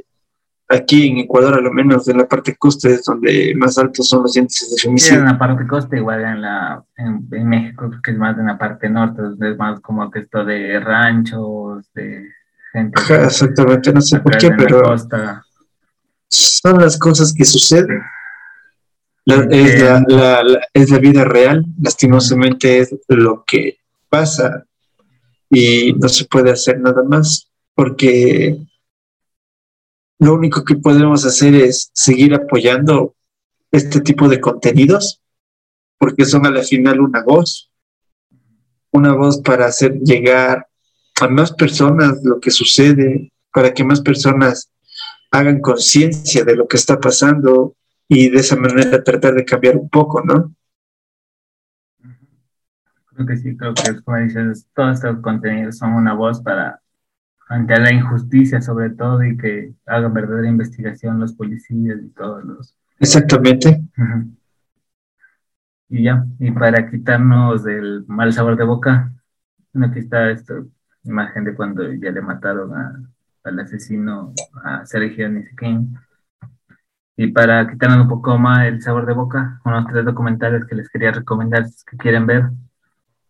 Speaker 2: aquí en Ecuador, a lo menos en la parte costa, es donde más altos son los índices de
Speaker 1: Sí, en
Speaker 2: femicidio.
Speaker 1: la parte costa, igual en, la, en, en México, que es más en la parte norte, es más como que esto de ranchos, de gente
Speaker 2: Ajá, Exactamente, no sé por qué, pero
Speaker 1: costa.
Speaker 2: Son las cosas que suceden. La- es, la- la- es la vida real, lastimosamente es lo que pasa y no se puede hacer nada más porque lo único que podemos hacer es seguir apoyando este tipo de contenidos porque son a la final una voz, una voz para hacer llegar a más personas lo que sucede, para que más personas hagan conciencia de lo que está pasando y de esa manera tratar de cambiar un poco, ¿no?
Speaker 1: Creo que sí, creo que como dices, todos estos contenidos son una voz para ante la injusticia sobre todo y que hagan verdadera investigación los policías y todos los...
Speaker 2: Exactamente.
Speaker 1: Ujú. Y ya, y para quitarnos del mal sabor de boca, aquí está esta imagen de cuando ya le mataron a- al asesino, a Sergio Nisiquín. Y para quitarnos un poco más el sabor de boca, unos tres documentales que les quería recomendar si que quieren ver.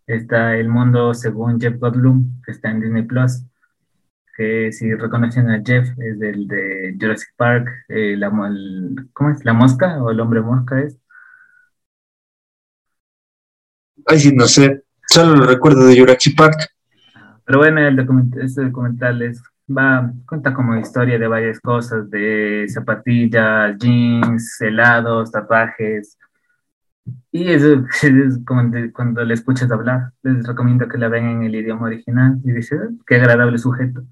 Speaker 1: Está El Mundo según Jeff Goldblum, que está en Disney Plus. Que si reconocen a Jeff, es del de Jurassic Park, eh, la, el- ¿cómo es? ¿La mosca o el hombre mosca es?
Speaker 2: Ay, sí, no sé. Solo lo recuerdo de Jurassic Park.
Speaker 1: Pero bueno, el documental, este documental es, va, cuenta como historia de varias cosas, de zapatillas, jeans, helados, tatuajes. Y eso [laughs] es como de- cuando le escuchas hablar, les recomiendo que la vean en el idioma original y dices, "Ah, qué agradable sujeto.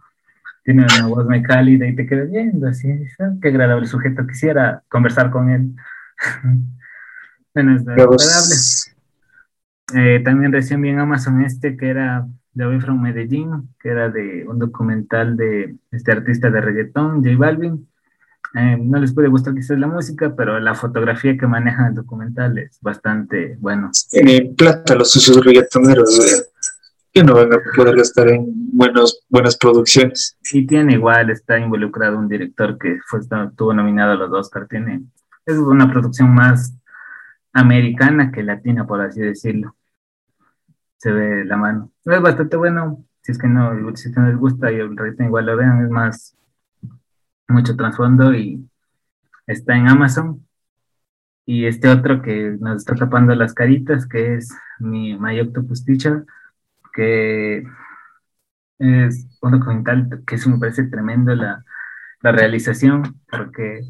Speaker 1: Tiene una voz muy cálida y te quedas viendo así, "Ah, qué agradable sujeto, quisiera conversar con él. [laughs] bueno, es agradable. Eh, también recién vi en Amazon este que era de Away from Medellín, que era de un documental de este artista de reggaetón, J Balvin. Eh, no les puede gustar quizás la música, pero la fotografía que maneja el documental es bastante bueno.
Speaker 2: Tiene plata los sucios reggaetoneros, güey, que no van a poder gastar en buenos, buenas producciones.
Speaker 1: Y tiene igual, está involucrado un director que fue, estuvo nominado a los Oscar. Tiene, es una producción más americana que latina, por así decirlo. Se ve la mano. Es bastante bueno. Si es que no, si no les gusta y el reggaetón igual lo vean, es más mucho trasfondo y está en Amazon. Y este otro que nos está tapando las caritas, que es mi My Octopus Teacher, que es un documental que eso me parece tremendo la, la realización, porque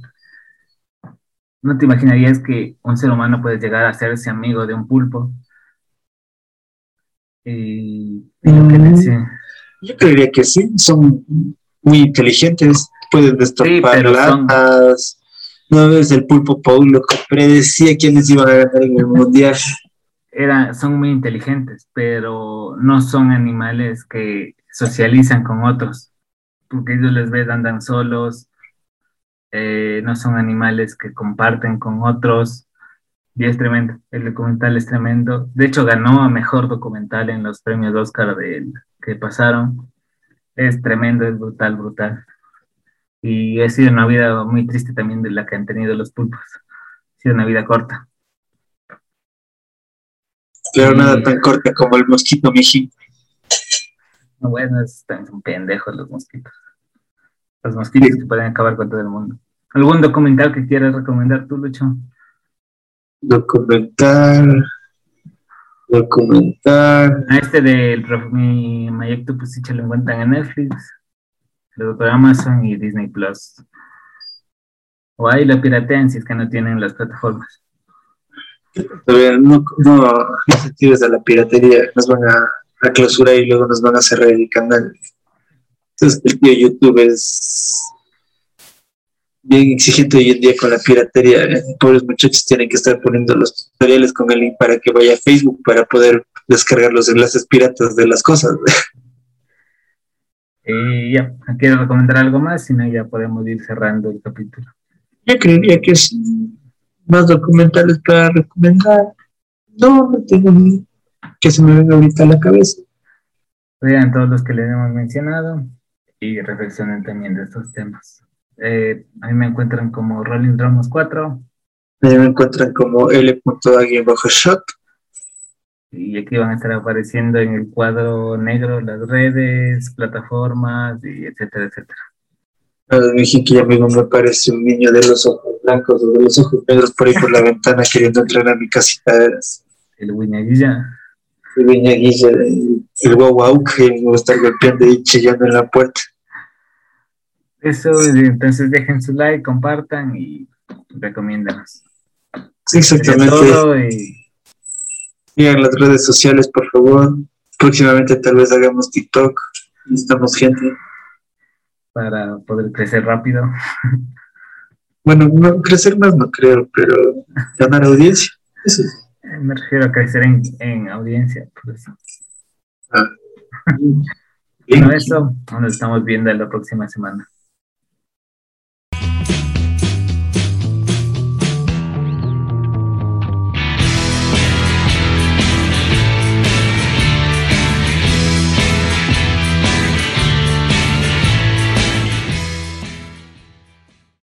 Speaker 1: no te imaginarías que un ser humano puede llegar a hacerse amigo de un pulpo. Y, y lo que
Speaker 2: Mm.
Speaker 1: decía,
Speaker 2: Yo creería que sí, son muy inteligentes, pueden destapar
Speaker 1: son-
Speaker 2: latas. No ves el pulpo Paulo que predecía quiénes iban a ganar en el mundial.
Speaker 1: era, son muy inteligentes, pero no son animales que socializan con otros, porque ellos les ves, andan solos, eh, no son animales que comparten con otros. Y es tremendo, el documental es tremendo. De hecho, ganó a mejor documental en los premios Oscar de, que pasaron. Es tremendo, es brutal, brutal. Y ha sido una vida muy triste también de la que han tenido los pulpos. Ha sido una vida corta.
Speaker 2: Pero nada tan corta como el mosquito mijín.
Speaker 1: Bueno, son pendejos los mosquitos. Los mosquitos que pueden acabar con todo el mundo. ¿Algún documental que quieras recomendar tú, Lucho?
Speaker 2: Documental. Documental.
Speaker 1: Este del mi Mayecto, pues sí, se lo encuentran en Netflix, luego por Amazon y Disney Plus. O ahí la piratean si es que no tienen las plataformas.
Speaker 2: No, no, no se tires de la piratería, nos van a, a clausurar y luego nos van a cerrar el canal. Entonces el tío YouTube es bien exigente hoy en día con la piratería. Pobres muchachos tienen que estar poniendo los tutoriales con el link para que vaya a Facebook para poder descargar los enlaces piratas de las cosas.
Speaker 1: Y [laughs] ya, ¿quiero recomendar algo más? Si no, ya podemos ir cerrando el capítulo.
Speaker 2: Yo creería que es más documentales para recomendar. No, no tengo ni que se me venga ahorita a la cabeza.
Speaker 1: Vean todos los que les hemos mencionado y reflexionen también de estos temas. Eh, a mí me encuentran como Rolling Drums 4.
Speaker 2: A mí me encuentran como bajo shot
Speaker 1: Y aquí van a estar apareciendo en el cuadro negro las redes, plataformas, y etcétera, etcétera.
Speaker 2: A dije que amigo me parece un niño de los ojos blancos o de los ojos negros por ahí por la ventana queriendo entrar a mi casita.
Speaker 1: El Guiñaguilla.
Speaker 2: El Guiñaguilla, el, guau que me va a estar golpeando y chillando en la puerta.
Speaker 1: Eso, entonces dejen su like, compartan y recomiéndanos.
Speaker 2: Sí, exactamente. Y... en las redes sociales, por favor. Próximamente tal vez hagamos TikTok. Necesitamos gente.
Speaker 1: Para poder crecer rápido. [laughs]
Speaker 2: Bueno, no, crecer más no creo, pero ganar audiencia. Eso
Speaker 1: Me refiero a crecer en, en audiencia, por eso. Ah. [laughs] bueno, eso nos estamos viendo la próxima semana.